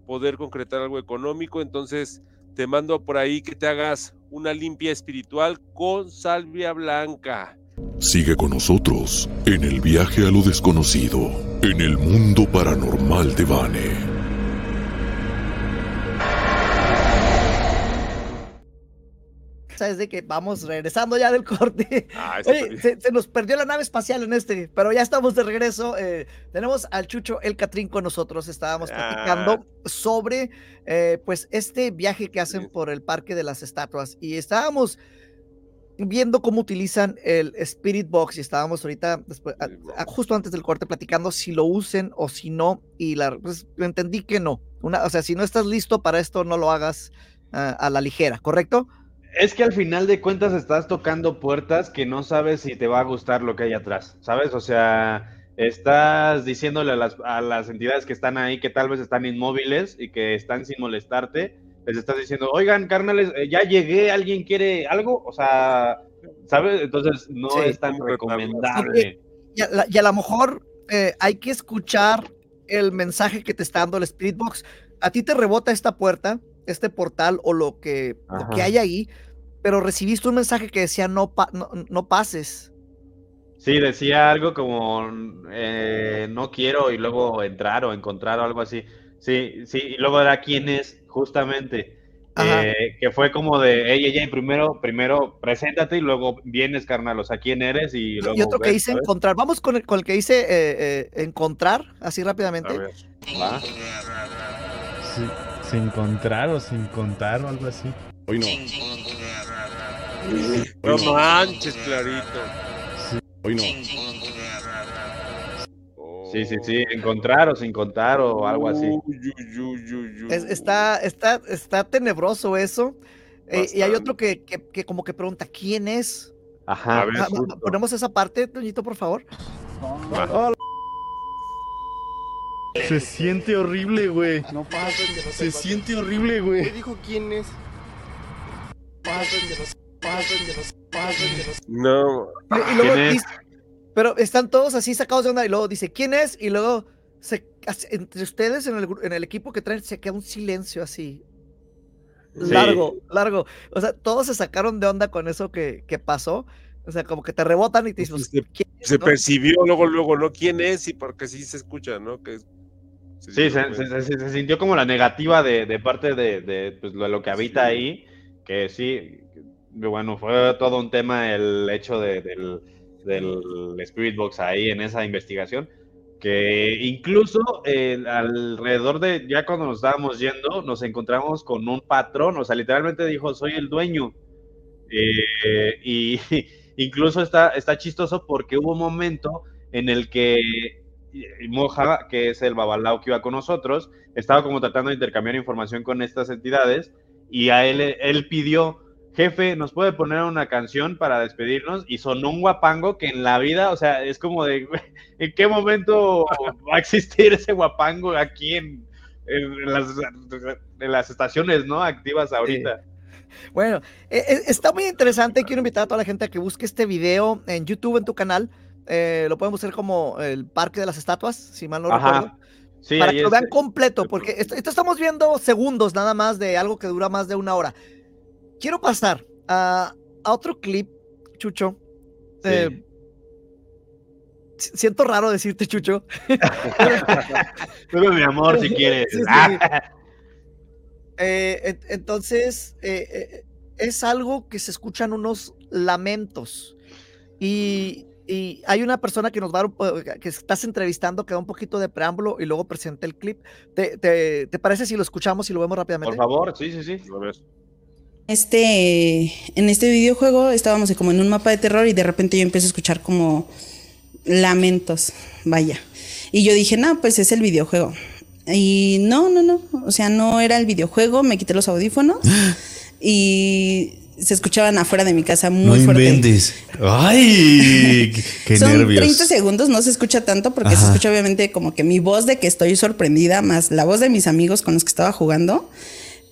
poder concretar algo económico, entonces te mando por ahí que te hagas una limpia espiritual con salvia blanca. Sigue con nosotros en el viaje a lo desconocido, en el mundo paranormal de Vane. Sabes de que vamos regresando ya del corte. Ah, Oye, se, se nos perdió la nave espacial en este, pero ya estamos de regreso. eh, tenemos al Chucho El Catrín con nosotros. Estábamos platicando sobre eh, pues este viaje que hacen por el Parque de las Estatuas y estábamos viendo cómo utilizan el Spirit Box y estábamos ahorita después, a- a- justo antes del corte platicando si lo usen o si no y la pues, entendí que no. Una, o sea, si no estás listo para esto no lo hagas ah, a la ligera, ¿correcto? Es que al final de cuentas estás tocando puertas que no sabes si te va a gustar lo que hay atrás, ¿sabes? O sea, estás diciéndole a las, a las entidades que están ahí que tal vez están inmóviles y que están sin molestarte, les estás diciendo, oigan, carnales, eh, ya llegué, ¿alguien quiere algo? O sea, ¿sabes? Entonces no Sí. es tan recomendable. Y a, la- y a lo mejor eh, hay que escuchar el mensaje que te está dando el Spirit Box. A ti te rebota esta puerta, este portal o lo que, lo que hay ahí, pero recibiste un mensaje que decía no, pa- no, no pases. Sí, decía algo como eh, no quiero y luego entrar o encontrar o algo así. Sí, sí, y luego era quién es, justamente. Eh, que fue como de, ey, ey, ey, primero, primero preséntate y luego vienes, carnal, o sea, quién eres y luego. y otro que dice ¿sabes? encontrar. Vamos con el, con el que dice eh, eh, encontrar, así rápidamente. A ver. Va. Sí, sin encontrar o sin contar o algo así. Hoy no. No Hoy no. manches, clarito. Hoy no. Sí, sí, sí, encontrar o sin contar o algo así. Es- está, está, está tenebroso eso. Eh, y hay otro que, que, que como que pregunta, ¿quién es? Ajá. A ver, Ah, ponemos esa parte, Toñito, por favor. Se siente horrible, güey. No pasen de los Se siente horrible, güey. ¿Qué dijo quién es? Pasen de los. Pasen de los. Pasen de los. No. Y- y luego ¿quién es? dice- pero están todos así sacados de onda y luego dice, ¿quién es? Y luego se, entre ustedes en el, gru- en el equipo que traen se queda un silencio así. Sí. Largo, largo. O sea, todos se sacaron de onda con eso que, que pasó. O sea, como que te rebotan y te dicen, Se, ¿quién es, se no? percibió luego, luego, ¿no? ¿Quién es? Y porque sí se escucha, ¿no? Que Sí, se, se- se- se sintió como la negativa de, de parte de, de, pues, lo, lo que habita ahí, que sí, bueno, fue todo un tema el hecho de- del, del Spirit Box ahí en esa investigación, que incluso eh, alrededor de, ya cuando nos estábamos yendo, nos encontramos con un patrón, o sea, literalmente dijo, soy el dueño. Eh, y [LAUGHS] incluso está, está chistoso porque hubo un momento en el que Moja, que es el babalao que iba con nosotros, estaba como tratando de intercambiar información con estas entidades y a él, él pidió, jefe, ¿nos puede poner una canción para despedirnos? Y sonó un guapango que en la vida, o sea, es como de, ¿en qué momento va a existir ese guapango aquí en, las, estaciones, ¿no? Activas ahorita. Bueno, eh, eh, está muy interesante. Quiero invitar a toda la gente a que busque este video en YouTube, en tu canal. Eh, lo podemos hacer como el Parque de las Estatuas, si mal no Ajá. recuerdo. Sí, para que lo es- vean completo, porque esto, esto estamos viendo segundos nada más de algo que dura más de una hora. Quiero pasar a, a otro clip, Chucho. Eh, si- siento raro decirte, Chucho. Pero mi amor, si quieres. Sí, sí. Eh, en- entonces, eh, es algo que se escuchan unos lamentos. Y, y hay una persona que nos va a, que estás entrevistando que da un poquito de preámbulo y luego presenta el clip. ¿Te, te, te parece si lo escuchamos y lo vemos rápidamente? Por favor, sí, sí, sí. A ver. Este, en este videojuego estábamos como en un mapa de terror y de repente yo empiezo a escuchar como lamentos, vaya. Y yo dije, no, pues es el videojuego. Y no, no, no, o sea, no era el videojuego, me quité los audífonos [GASPS] y se escuchaban afuera de mi casa muy No fuerte. inventes. ¡Ay! qué- ¡Qué Son nervios! 30 segundos, no se escucha tanto porque se escucha obviamente como que mi voz de que estoy sorprendida, más la voz de mis amigos con los que estaba jugando.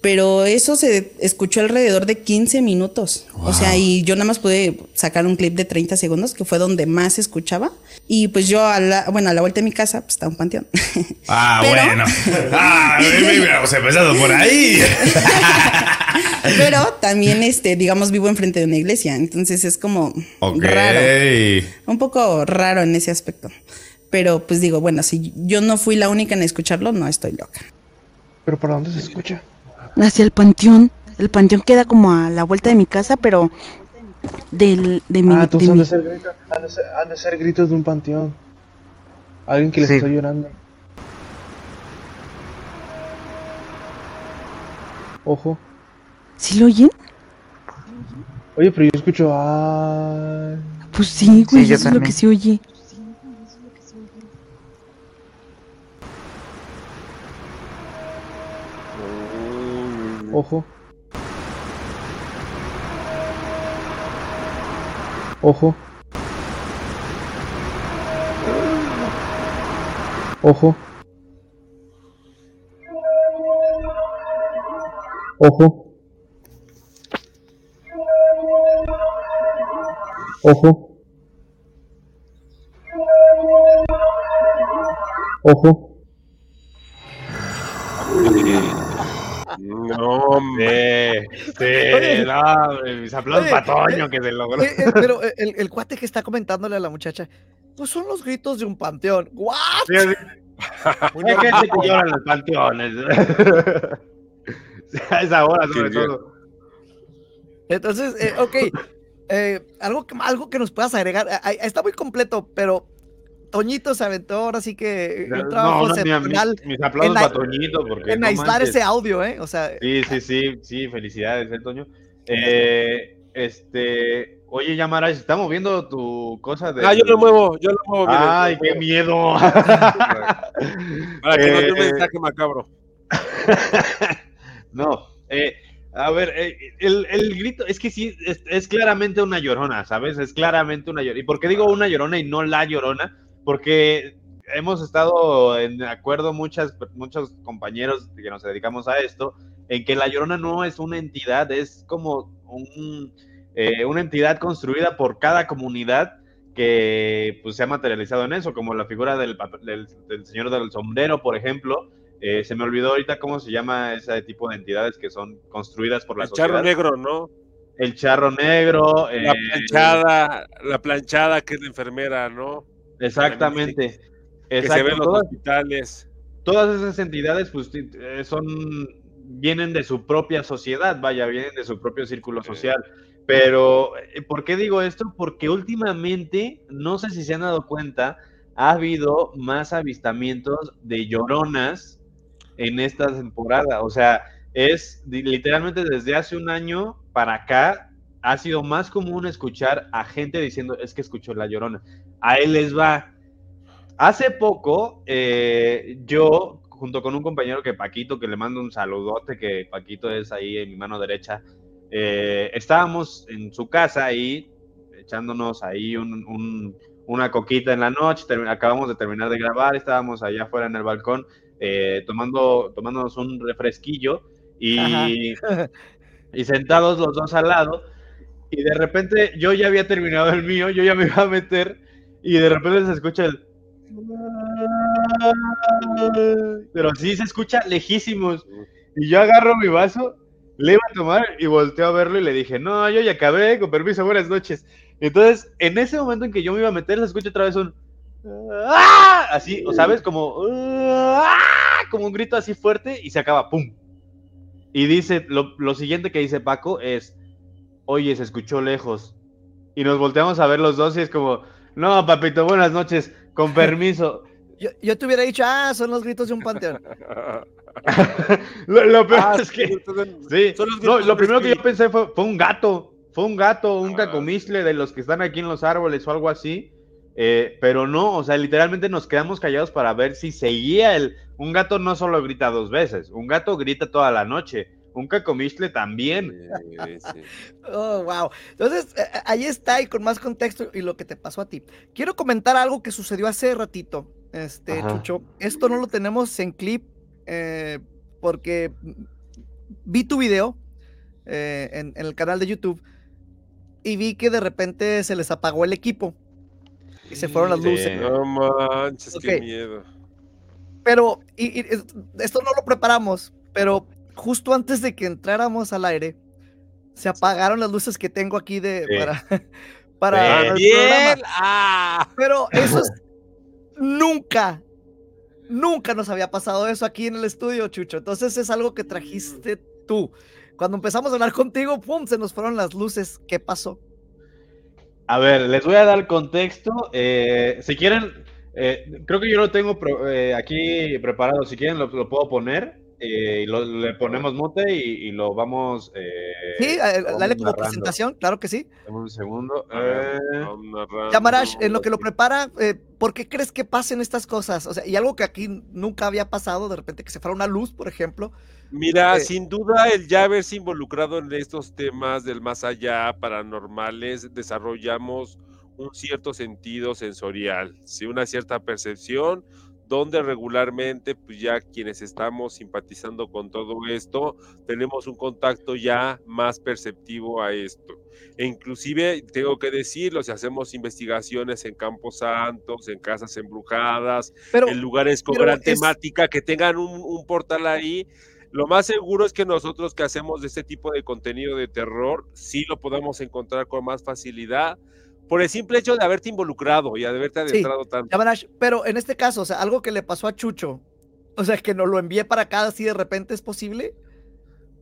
Pero eso se escuchó alrededor de 15 minutos. O sea, y yo nada más pude sacar un clip de 30 segundos, que fue donde más se escuchaba. Y pues yo, a la, bueno, a la vuelta de mi casa, pues está un panteón. [LAUGHS] Ah, [LAUGHS] Pero- bueno. [LAUGHS] Ah, hubiéramos empezado por ahí. Pero también, este, digamos, vivo enfrente de una iglesia. Entonces es como Ok. raro. Un poco raro en ese aspecto. Pero pues digo, bueno, si yo no fui la única en escucharlo, no estoy loca. ¿Pero para dónde se escucha? Hacia el panteón. El panteón queda como a la vuelta de mi casa, pero del, de mi... Ah, de entonces han mi- de, ser gritos, han, de ser, han de ser gritos de un panteón. Alguien que les Sí. está llorando. Ojo. ¿Sí lo oyen? Oye, pero yo escucho. Ay. Pues sí, güey, Sí, eso es lo que se oye. Ojo. Ojo. Ojo. Ojo. Ojo. Ojo. No, hombre. [LAUGHS] Sí, no, mis aplausos Oye, para Toño que se logró. Eh, eh, pero eh, el, el cuate que está comentándole a la muchacha, pues son los gritos de un panteón. ¿What? Hay [LAUGHS] gente que [LAUGHS] llora en los panteones. A esa hora, sobre Sí, sí. todo. Entonces, eh, ok, eh, algo, que, algo que nos puedas agregar, eh, eh, está muy completo, pero Toñito se aventó ahora sí que un trabajo No, mis aplausos en para Toñito, porque en no aislar manches. ese audio, ¿eh? O sea, Sí, sí, sí, sí, felicidades, ¿eh, Toño? Eh, este, oye, Yamara, se está moviendo tu cosa de. Ah, yo lo muevo, yo lo muevo. Ay, qué miedo. [LAUGHS] [LAUGHS] Para que no dé un Eh, mensaje macabro. [LAUGHS] No, eh, a ver, eh, el, el grito, es que sí, es, es claramente una llorona, ¿sabes? Es claramente una llorona. ¿Y por qué digo una llorona y no la llorona? Porque hemos estado en acuerdo muchas, muchos compañeros que nos dedicamos a esto, en que la llorona no es una entidad, es como un, eh, una entidad construida por cada comunidad que pues, se ha materializado en eso, como la figura del, del, del señor del sombrero, por ejemplo. Eh, se me olvidó ahorita cómo se llama ese tipo de entidades que son construidas por la El charro negro, ¿no? El charro negro. La eh, planchada, la planchada que es la enfermera, ¿no? Exactamente. Que se Exacto, en los todas- hospitales. todas esas entidades pues eh, son vienen de su propia sociedad, vaya, vienen de su propio círculo social. Pero, eh, ¿por qué digo esto? Porque últimamente, no sé si se han dado cuenta, ha habido más avistamientos de lloronas en esta temporada. O sea, es literalmente desde hace un año para acá ha sido más común escuchar a gente diciendo, es que escuchó la llorona. A él les va. Hace poco, eh, yo, junto con un compañero que Paquito, que le mando un saludote, que Paquito es ahí en mi mano derecha, eh, estábamos en su casa ahí, echándonos ahí un- un- una coquita en la noche, acabamos de terminar de grabar, estábamos allá afuera en el balcón, eh, tomando, tomándonos un refresquillo y, [LAUGHS] y sentados los dos al lado, y de repente yo ya había terminado el mío, yo ya me iba a meter, y de repente se escucha el... Pero sí se escucha lejísimos. Y yo agarro mi vaso, le iba a tomar y volteo a verlo y le dije, no, yo ya acabé, con permiso, buenas noches. Entonces, en ese momento en que yo me iba a meter, se escucha otra vez un... ¡Ah! Así, o sabes, como... ¡Ah! Como un grito así fuerte y se acaba, ¡pum! Y dice, lo, lo siguiente que dice Paco es, oye, se escuchó lejos. Y nos volteamos a ver los dos y es como, no, papito, buenas noches, con [LAUGHS] permiso. Yo, yo te hubiera dicho, ah, son los gritos de un panteón. [LAUGHS] Lo, lo peor Ah, es que. sí, entonces, [LAUGHS] Sí, son los no, lo primero que yo pensé fue, fue un gato. Fue un gato, un Ah. cacomistle de los que están aquí en los árboles o algo así. Eh, pero no, o sea, literalmente nos quedamos callados para ver si seguía el. Un gato no solo grita dos veces, un gato grita toda la noche. Un cacomistle también. [LAUGHS] Oh, wow. Entonces, eh, eh, ahí está, y con más contexto y lo que te pasó a ti. Quiero comentar algo que sucedió hace ratito, este, Ajá. Chucho. Esto no lo tenemos en clip, eh, porque vi tu video eh, en, en el canal de YouTube y vi que de repente se les apagó el equipo y se fueron las luces. No manches, qué miedo. Pero, y, y es- esto no lo preparamos, pero justo antes de que entráramos al aire, se apagaron las luces que tengo aquí de Sí. para, [LAUGHS] para el Bien. programa. Ah. Pero [LAUGHS] eso es nunca, nunca nos había pasado eso aquí en el estudio, Chucho. Entonces es algo que trajiste tú. Cuando empezamos a hablar contigo, pum, se nos fueron las luces. ¿Qué pasó? A ver, les voy a dar contexto. eh, si quieren, eh, creo que yo lo tengo eh, aquí preparado. Si quieren, lo, lo puedo poner. Eh, y lo- le ponemos mute y, y lo vamos. eh, Sí, eh, dale como narrando. presentación, claro que sí. Dame un segundo. Eh, en lo que lo prepara, eh, ¿por qué crees que pasen estas cosas? O sea, y algo que aquí nunca había pasado, de repente que se fuera una luz, por ejemplo. Mira, Eh, sin duda el ya haberse involucrado en estos temas del más allá, paranormales, desarrollamos un cierto sentido sensorial, ¿sí? una cierta percepción, donde regularmente, pues ya quienes estamos simpatizando con todo esto, tenemos un contacto ya más perceptivo a esto. E inclusive, tengo que decirlo, si hacemos investigaciones en campos santos, en casas embrujadas, Pero, en lugares con gran es- temática, que tengan un, un portal ahí, lo más seguro es que nosotros que hacemos de este tipo de contenido de terror, sí lo podamos encontrar con más facilidad, por el simple hecho de haberte involucrado y de haberte Sí, adentrado tanto. Pero en este caso, o sea, algo que le pasó a Chucho, o sea, que nos lo envíe para acá así de repente es posible.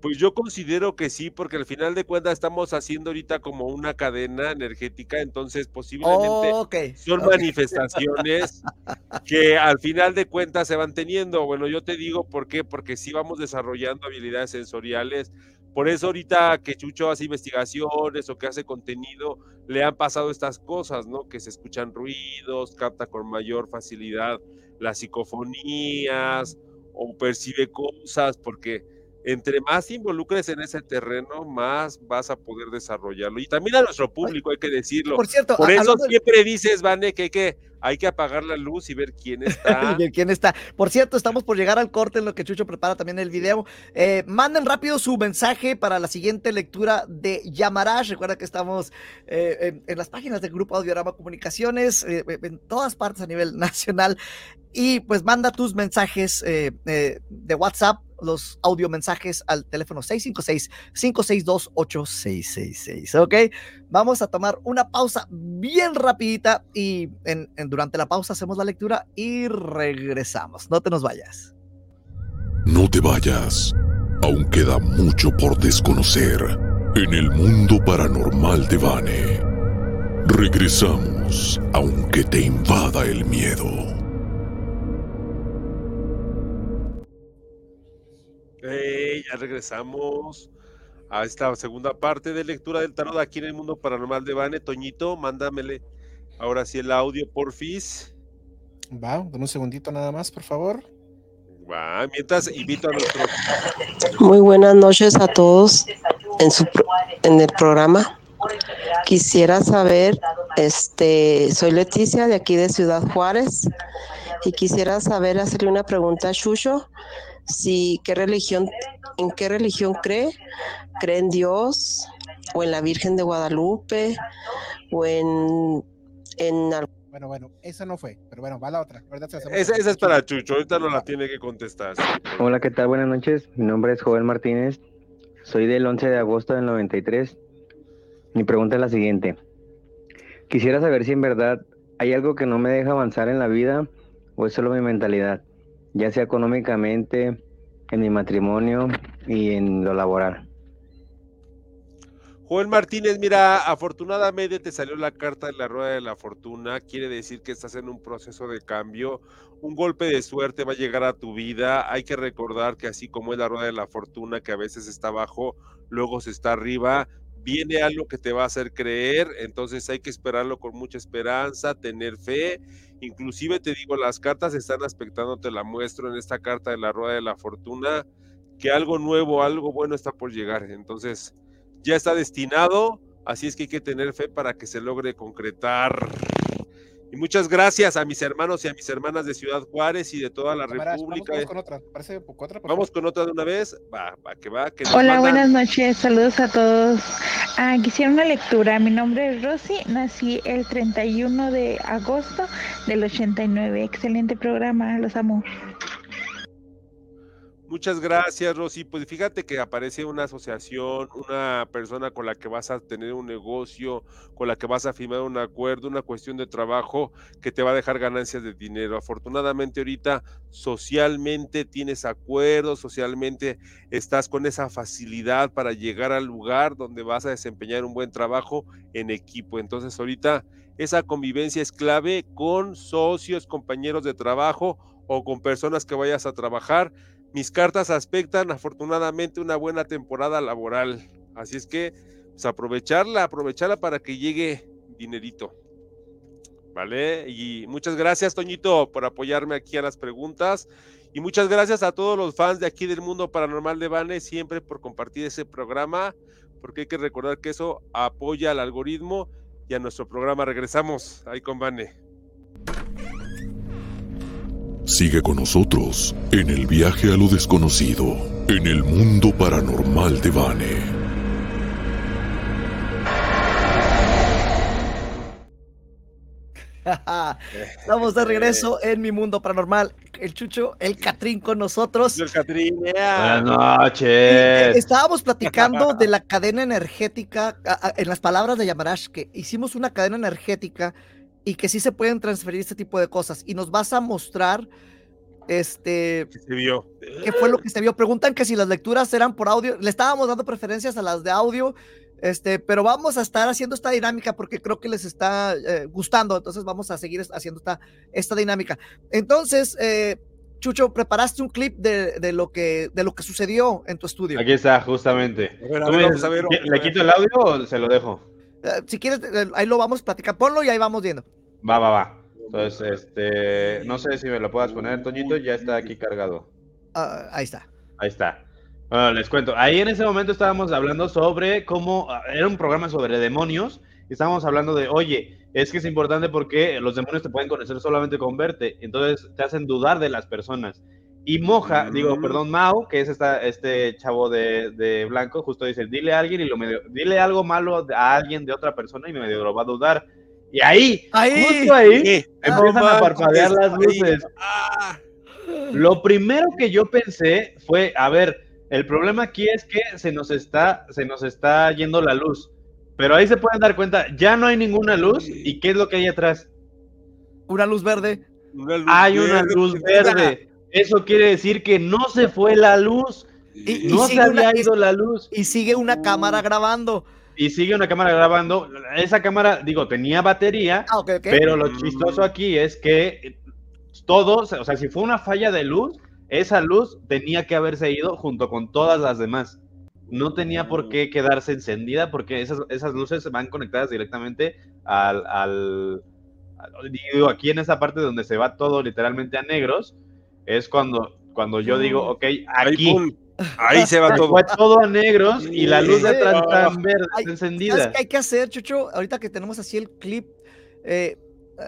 Pues yo considero que sí, porque al final de cuentas estamos haciendo ahorita como una cadena energética, entonces posiblemente Oh, son manifestaciones [LAUGHS] que al final de cuentas se van teniendo. Bueno, yo te digo por qué, porque sí vamos desarrollando habilidades sensoriales. Por eso ahorita que Chucho hace investigaciones o que hace contenido, le han pasado estas cosas, ¿no? Que se escuchan ruidos, capta con mayor facilidad las psicofonías o percibe cosas, porque entre más te involucres en ese terreno, más vas a poder desarrollarlo. Y también a nuestro público, hay que decirlo. Por cierto, Por eso siempre dices, Vane, que hay que, hay que apagar la luz y ver quién [LAUGHS] está. Y ¿Quién está? Por cierto, estamos por llegar al corte en lo que Chucho prepara también el video. Eh, manden rápido su mensaje para la siguiente lectura de Yamarash. Recuerda que estamos eh, en, en las páginas del Grupo Audiorama Comunicaciones, eh, en todas partes a nivel [LAUGHS] nacional. Y pues manda tus mensajes eh, eh, de WhatsApp, los audio mensajes al teléfono 656-562-8666. ¿Ok? Vamos a tomar una pausa bien rapidita y en- en- durante la pausa hacemos la lectura y regresamos. No te nos vayas. No te vayas. Aún queda mucho por desconocer en el mundo paranormal de Vane. Regresamos, aunque te invada el miedo. Hey, ya regresamos a esta segunda parte de lectura del tarot aquí en el mundo paranormal de Vane. Toñito, mándamele ahora sí el audio, porfis. Va, dame un segundito nada más, por favor. Va, mientras invito a nuestro Muy buenas noches a todos en, su, en el programa. Quisiera saber, este, soy Leticia de aquí de Ciudad Juárez y quisiera saber hacerle una pregunta a Chucho, si qué religión, en qué religión cree, cree en Dios o en la Virgen de Guadalupe o en, en Bueno, bueno, esa no fue, pero bueno, va la otra. Esa, otra. esa es para Chucho, ahorita no la tiene que contestar. Hola, ¿qué tal? Buenas noches. Mi nombre es Joel Martínez. Soy del 11 de agosto del 93. Mi pregunta es la siguiente. Quisiera saber si en verdad hay algo que no me deja avanzar en la vida o es solo mi mentalidad, ya sea económicamente, en mi matrimonio y en lo laboral. Joel Martínez, mira, afortunadamente te salió la carta de la rueda de la fortuna, quiere decir que estás en un proceso de cambio, un golpe de suerte va a llegar a tu vida, hay que recordar que así como es la rueda de la fortuna, que a veces está abajo, luego se está arriba, viene algo que te va a hacer creer, entonces hay que esperarlo con mucha esperanza, tener fe, inclusive te digo, las cartas están aspectando, te la muestro en esta carta de la rueda de la fortuna, que algo nuevo, algo bueno está por llegar, entonces ya está destinado, así es que hay que tener fe para que se logre concretar. Y muchas gracias a mis hermanos y a mis hermanas de Ciudad Juárez y de toda la Cámaras, República. Vamos, vamos con otra. Parece poco otra. Vamos con otra de una vez. Va, va, que va. Que Hola, mandan- buenas noches, saludos a todos. Ah, quisiera una lectura. Mi nombre es Rosy, nací el 31 de agosto del 89. Excelente programa, los amo. Muchas gracias, Rosy. Pues fíjate que aparece una asociación, una persona con la que vas a tener un negocio, con la que vas a firmar un acuerdo, una cuestión de trabajo que te va a dejar ganancias de dinero. Afortunadamente ahorita socialmente tienes acuerdos, socialmente estás con esa facilidad para llegar al lugar donde vas a desempeñar un buen trabajo en equipo. Entonces ahorita esa convivencia es clave con socios, compañeros de trabajo o con personas que vayas a trabajar. Mis cartas aspectan afortunadamente una buena temporada laboral. Así es que pues, aprovecharla, aprovecharla para que llegue dinerito. ¿Vale? Y muchas gracias, Toñito, por apoyarme aquí a las preguntas. Y muchas gracias a todos los fans de aquí del Mundo Paranormal de Bane, siempre por compartir ese programa, porque hay que recordar que eso apoya al algoritmo y a nuestro programa. Regresamos ahí con Bane. Sigue con nosotros en el viaje a lo desconocido, en el mundo paranormal de Vane. [LAUGHS] Estamos de regreso en mi mundo paranormal. El Chucho, el Catrín con nosotros. El Catrín, Buenas noches. estábamos platicando de la cadena energética, en las palabras de Yamarash, que hicimos una cadena energética y que sí se pueden transferir este tipo de cosas. Y nos vas a mostrar, este, Se vio. qué fue lo que se vio. Preguntan que si las lecturas eran por audio. Le estábamos dando preferencias a las de audio, este, pero vamos a estar haciendo esta dinámica porque creo que les está eh, gustando. Entonces vamos a seguir haciendo esta, esta dinámica. Entonces, eh, Chucho, preparaste un clip de, de lo que, de lo que sucedió en tu estudio. Aquí está, justamente. A ver, a Tú ver, me vamos dices, a ver, ¿le- vamos a ¿Le ver. quito el audio o se lo dejo? Eh, si quieres, eh, ahí lo vamos a platicar. Ponlo y ahí vamos viendo. Va, va, va. Entonces, este, no sé si me lo puedas poner, Toñito, ya está aquí cargado. Ah, ahí está. Ahí está. Bueno, les cuento. Ahí en ese momento estábamos hablando sobre cómo ah, era un programa sobre demonios. Y estábamos hablando de, oye, es que es importante porque los demonios te pueden conocer solamente con verte. Entonces te hacen dudar de las personas. Y Moja, digo, perdón, Mao, que es esta, este chavo de, de blanco, justo dice, dile a alguien y lo medio, dile algo malo a alguien de otra persona y me medio lo va a dudar. Y ahí, Ahí. justo ahí, empiezan a parpadear las luces. Lo primero que yo pensé fue, a ver, el problema aquí es que se nos está, se nos está yendo la luz. Pero ahí se pueden dar cuenta, ya no hay ninguna luz. ¿Y qué es lo que hay atrás? Una luz verde. Una luz Hay una luz verde. Eso quiere decir que no se fue la luz. Y, y no se sigue una- había ido la luz. y sigue una cámara grabando. Y sigue una cámara grabando. Esa cámara, digo, tenía batería. Ah. Pero lo chistoso aquí es que todos, o sea, si fue una falla de luz, esa luz tenía que haberse ido junto con todas las demás. No tenía por qué quedarse encendida porque esas, esas luces van conectadas directamente al, al, al- digo, aquí en esa parte donde se va todo literalmente a negros, es cuando, cuando yo digo, ok, aquí. ahí se va [LAUGHS] todo. Fue todo a negros y la luz de Sí. atrás está en verde, Ay, está encendida. ¿Sabes qué hay que hacer, Chucho? Ahorita que tenemos así el clip, eh,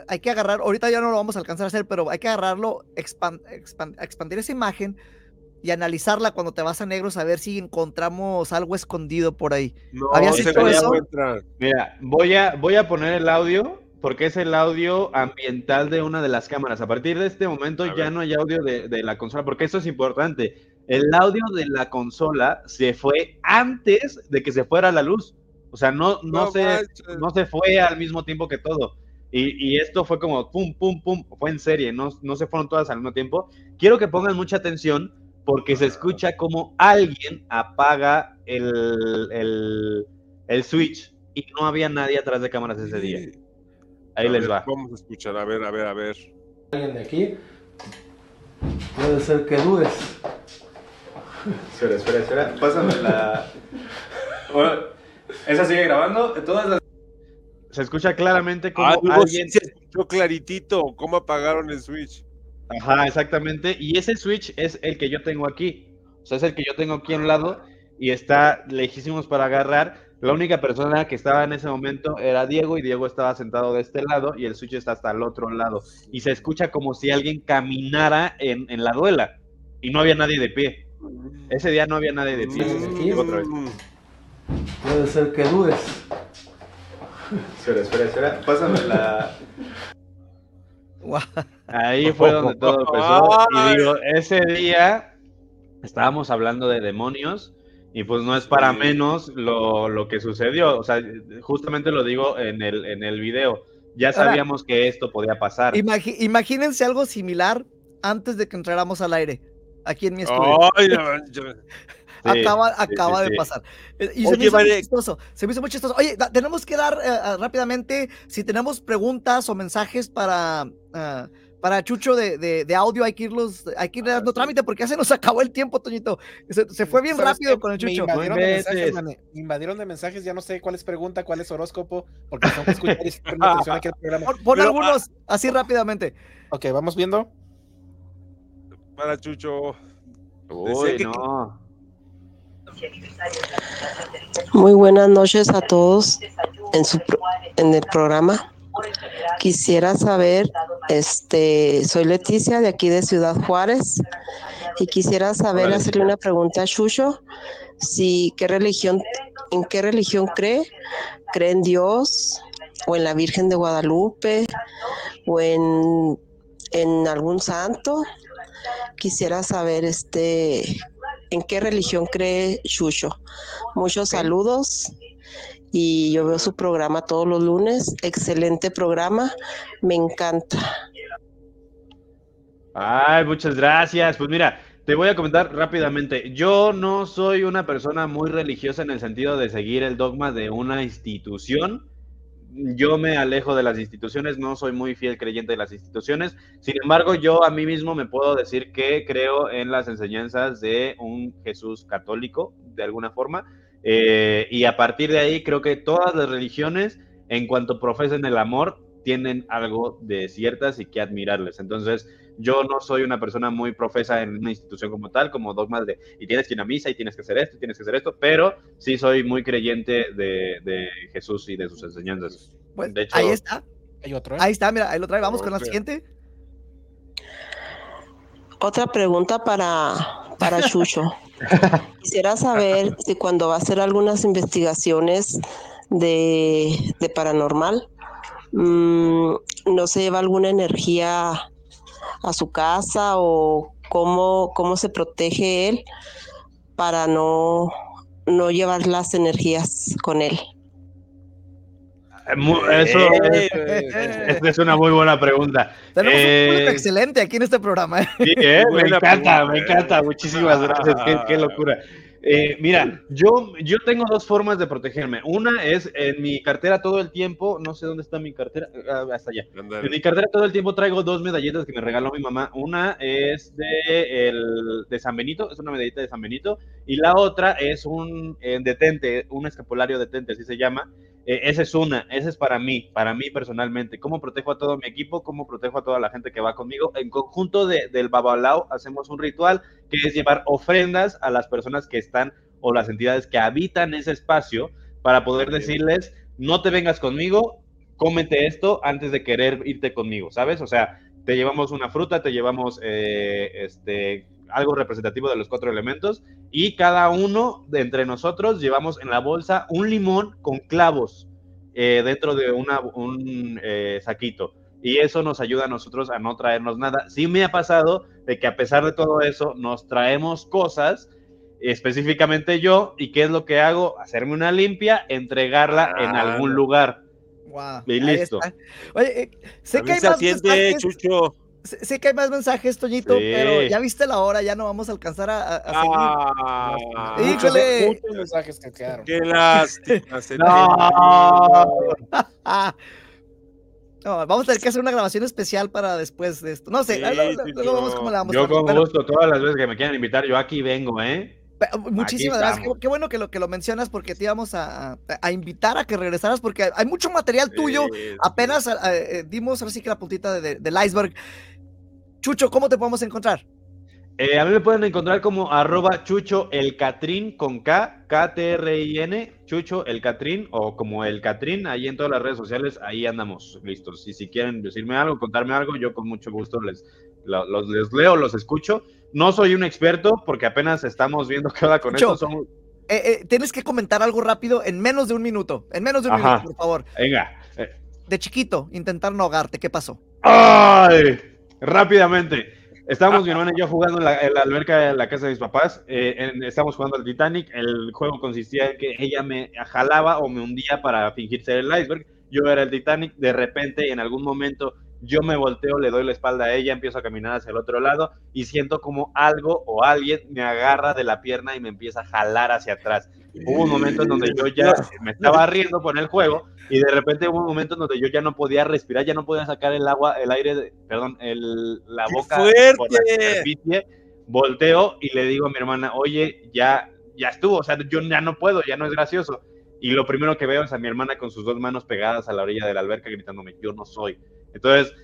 hay que agarrar, ahorita ya no lo vamos a alcanzar a hacer, pero hay que agarrarlo, expan- expan- expandir esa imagen y analizarla cuando te vas a negros a ver si encontramos algo escondido por ahí. No, ¿Habías hecho eso? Mira, voy a, voy a poner el audio porque es el audio ambiental de una de las cámaras. A partir de este momento ya no hay audio de, de la consola, porque eso es importante. El audio de la consola se fue antes de que se fuera la luz. O sea, no, no, No se, manches. no se fue al mismo tiempo que todo. Y, y esto fue como pum, pum, pum, fue en serie, no, no se fueron todas al mismo tiempo. Quiero que pongan mucha atención porque se escucha como alguien apaga el, el, el switch y no había nadie atrás de cámaras ese día. Ahí A les ver, va. Vamos a escuchar, a ver, a ver, a ver. Alguien de aquí. Puede ser que dudes. Espera, espera, espera. Pásame la. Bueno, esa sigue grabando. Todas las. Se escucha claramente como Algo alguien. se escuchó claritito. ¿Cómo apagaron el switch? Ajá, exactamente. Y ese switch es el que yo tengo aquí. O sea, es el que yo tengo aquí a un lado y está lejísimos para agarrar. La única persona que estaba en ese momento era Diego y Diego estaba sentado de este lado y el switch está hasta el otro lado. Y se escucha como si alguien caminara en, en la duela y no había nadie de pie. Ese día no había nadie de pie. Digo otra vez. Puede ser que dudes. Espera, espera, espera. Pásame la. Ahí fue donde todo empezó. Y digo, ese día estábamos hablando de demonios y pues no es para menos lo, lo que sucedió. O sea, justamente lo digo en el, en el video. Ya Ahora- sabíamos que esto podía pasar. Imagi- imagínense algo similar antes de que entráramos al aire, aquí en mi estudio. Ay, no manches. acaba sí, acaba sí, de sí. pasar. Eh, Y se Oye, me hizo muy vale. chistoso. Se me hizo muy chistoso. Oye, tenemos que dar ah, rápidamente, si tenemos preguntas o mensajes para, ah, para Chucho de, de- de audio, hay que irlos, hay que ir dando trámite porque ya se nos acabó el tiempo, Toñito. Se, se fue bien ¿Sabes rápido qué? con el Me Chucho. invadieron de mensajes, mane. Me invadieron de mensajes, ya no sé cuál es pregunta, cuál es horóscopo, porque tengo que escuchar y atención aquí al programa. Pon, pon Pero, algunos así rápidamente. Ok, vamos viendo. Para Chucho. Uy, no. Muy buenas noches a todos en, su, en el programa. Quisiera saber, este, soy Leticia de aquí de Ciudad Juárez y quisiera saber Hola, hacerle una pregunta a Chucho, si qué religión, en qué religión cree, cree en Dios o en la Virgen de Guadalupe o en, en algún santo. Quisiera saber, este, en qué religión cree Chucho. Muchos saludos y yo veo su programa todos los lunes. Excelente programa, me encanta. Ay, muchas gracias. Pues mira, te voy a comentar rápidamente. Yo no soy una persona muy religiosa en el sentido de seguir el dogma de una institución. Yo me alejo de las instituciones, no soy muy fiel creyente de las instituciones. Sin embargo, yo a mí mismo me puedo decir que creo en las enseñanzas de un Jesús católico, de alguna forma. Eh, y a partir de ahí, creo que todas las religiones, en cuanto profesen el amor, tienen algo de ciertas y que admirarles. Entonces, yo no soy una persona muy profesa en una institución como tal, como dogmas de, y tienes que ir a misa y tienes que hacer esto, y tienes que hacer esto, pero sí soy muy creyente de, de Jesús y de sus enseñanzas. de hecho, Ahí está. Hay otro, ¿eh? Ahí está, mira, ahí lo trae. Vamos con la siguiente. Otra pregunta para, para Chucho. [LAUGHS] Quisiera saber si cuando va a hacer algunas investigaciones de, de paranormal, mm, no se lleva alguna energía a su casa o cómo, cómo se protege él para no, no llevar las energías con él. Eh, Eso Eh, es, esa es una muy buena pregunta. Tenemos un público Eh, excelente aquí en este programa. ¿eh? Sí, eh, me encanta, pregunta, me eh. encanta. Muchísimas gracias. Qué, qué locura. Eh, mira, yo, yo tengo dos formas de protegerme. Una es en mi cartera todo el tiempo. No sé dónde está mi cartera. ah, hasta allá. En mi cartera todo el tiempo traigo dos medallitas que me regaló mi mamá. Una es de, el, de San Benito, es una medallita de San Benito. Y la otra es un eh, detente, un escapulario detente, así se llama. Eh, esa es una, esa es para mí, para mí personalmente. ¿Cómo protejo a todo mi equipo? ¿Cómo protejo a toda la gente que va conmigo? En conjunto de, del Babalao hacemos un ritual que es llevar ofrendas a las personas que están o las entidades que habitan ese espacio para poder decirles, no te vengas conmigo, cómete esto antes de querer irte conmigo, ¿sabes? O sea, te llevamos una fruta, te llevamos eh, este, algo representativo de los cuatro elementos y cada uno de entre nosotros llevamos en la bolsa un limón con clavos. eh, dentro de una, un eh, saquito. Y eso nos ayuda a nosotros a no traernos nada. Sí me ha pasado de que a pesar de todo eso, nos traemos cosas, específicamente yo, y ¿qué es lo que hago? Hacerme una limpia, entregarla en Ah. algún lugar. Guau, Y listo. Oye, eh, sé que hay se más mensajes. Chucho. Sé, sé que hay más mensajes, Toñito, Sí. pero ya viste la hora, ya no vamos a alcanzar a, a- a Ah, seguir. Muchos, ¡Híjole! muchos mensajes que quedaron. Qué lástima. Ah. [LAUGHS] [LAUGHS] No, vamos a tener que hacer una grabación especial para después de esto. No sé, Sí, luego, sí, luego vamos cómo la vamos a Yo hacer. con gusto, todas las veces que me quieran invitar, yo aquí vengo, ¿eh? pe- Muchísimas gracias. Qué, bueno que lo, que lo mencionas porque te íbamos a, a- a invitar a que regresaras porque hay mucho material tuyo. Apenas eh, eh, dimos ahora sí que la puntita de- de- del iceberg. Chucho, ¿cómo te podemos encontrar? Eh, a mí me pueden encontrar como arroba chucho el catrín con K, K-T-R-I-N, chucho el catrín o como el catrín, ahí en todas las redes sociales, ahí andamos listos. Y si quieren decirme algo, contarme algo, yo con mucho gusto les, lo- los, les leo, los escucho. No soy un experto porque apenas estamos viendo [LAUGHS] qué onda con Chucho, esto. Somos... Eh, eh, tienes que comentar algo rápido en menos de un minuto. En menos de un Ajá. minuto, por favor. Venga. eh, De chiquito, intentar no ahogarte. ¿Qué pasó? ¡Ay! Rápidamente. Estábamos mi hermana y yo jugando en la, alberca de la casa de mis papás. eh, en- estábamos jugando al Titanic. El juego consistía en que ella me jalaba o me hundía para fingir ser el iceberg. Yo era el Titanic. De repente, en algún momento, yo me volteo, le doy la espalda a ella, empiezo a caminar hacia el otro lado y siento como algo o alguien me agarra de la pierna y me empieza a jalar hacia atrás. Hubo un momento en donde yo ya me estaba riendo por el juego y de repente hubo un momento en donde yo ya no podía respirar, ya no podía sacar el agua, el aire, perdón, el, la boca por la superficie. Volteo y le digo a mi hermana, oye, ya, ya estuvo, o sea, yo ya no puedo, ya no es gracioso. Y lo primero que veo es a mi hermana con sus dos manos pegadas a la orilla de la alberca gritándome, yo no soy. Entonces,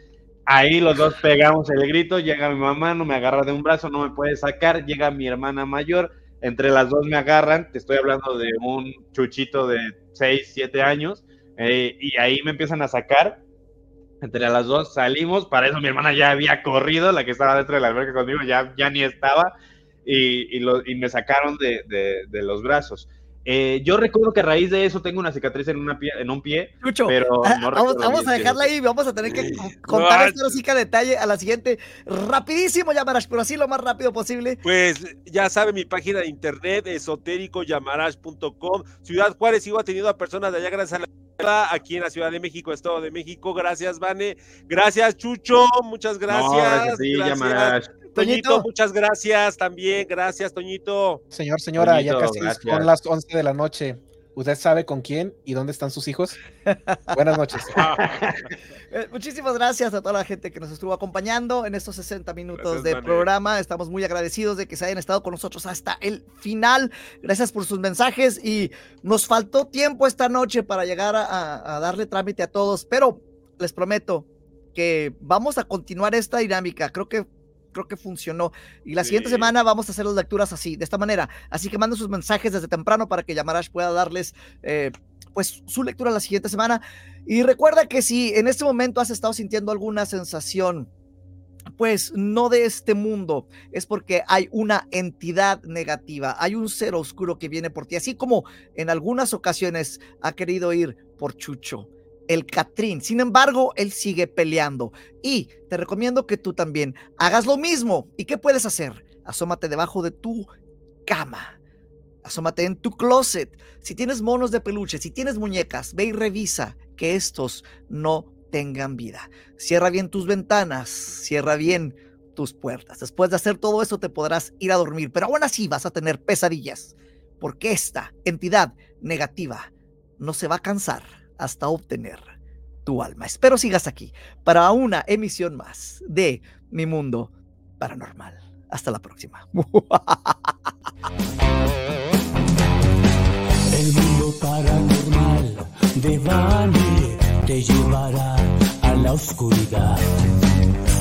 ahí los dos pegamos el grito, llega mi mamá, no me agarra de un brazo, no me puede sacar, llega mi hermana mayor, entre las dos me agarran, te estoy hablando de un chuchito de 6, 7 años, eh, y ahí me empiezan a sacar, entre las dos salimos, para eso mi hermana ya había corrido, la que estaba dentro de la alberca conmigo ya, ya ni estaba, y, y, y me sacaron de- de los brazos. Eh, yo recuerdo que a raíz de eso tengo una cicatriz en, una pie- en un pie, Chucho, pero [LAUGHS] no vamos, recuerdo vamos a dejarla ahí, vamos a tener que co- contar esto así que a detalle a la siguiente. Rapidísimo, Yamarash, pero así lo más rápido posible. Pues ya sabe mi página de internet, esotéricoyamarash.com. Ciudad Juárez, sigo atendiendo a personas de allá gracias a la aquí en la Ciudad de México, Estado de México. Gracias, Vane. Gracias, Chucho. Muchas gracias. No, gracias a ti, gracias. Yamarash. Toñito, Toñito. muchas gracias también. Gracias, Toñito. Señor, señora, ya casi gracias. son las 11 de la noche. ¿Usted sabe con quién y dónde están sus hijos? [LAUGHS] Buenas noches. [LAUGHS] Eh, muchísimas gracias a toda la gente que nos estuvo acompañando en estos 60 minutos Gracias, de programa. Estamos muy agradecidos de que se hayan estado con nosotros hasta el final. Gracias por sus mensajes y nos faltó tiempo esta noche para llegar a darle trámite a todos, pero les prometo que vamos a continuar esta dinámica. Creo que creo que funcionó. Y la siguiente semana vamos a hacer las lecturas así, de esta manera. Así que manden sus mensajes desde temprano para que Yamarash pueda darles eh, pues su lectura la siguiente semana. Y recuerda que si en este momento has estado sintiendo alguna sensación, pues no de este mundo, es porque hay una entidad negativa, hay un ser oscuro que viene por ti, así como en algunas ocasiones ha querido ir por Chucho el Catrín. Sin embargo, él sigue peleando. Y te recomiendo que tú también hagas lo mismo. ¿Y qué puedes hacer? Asómate debajo de tu cama. Asómate en tu closet. Si tienes monos de peluche, si tienes muñecas, ve y revisa que estos no tengan vida. Cierra bien tus ventanas, cierra bien tus puertas. Después de hacer todo eso te podrás ir a dormir, pero aún así vas a tener pesadillas, porque esta entidad negativa no se va a cansar hasta obtener tu alma. Espero sigas aquí para una emisión más de Mi Mundo Paranormal. Hasta la próxima. [LAUGHS] El mundo paranormal de Bani te llevará a la oscuridad.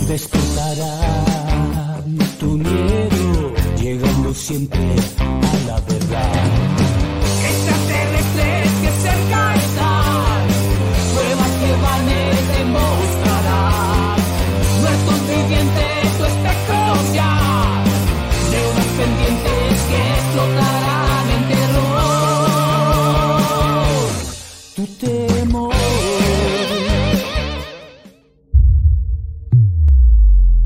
Despertará tu miedo, llegando siempre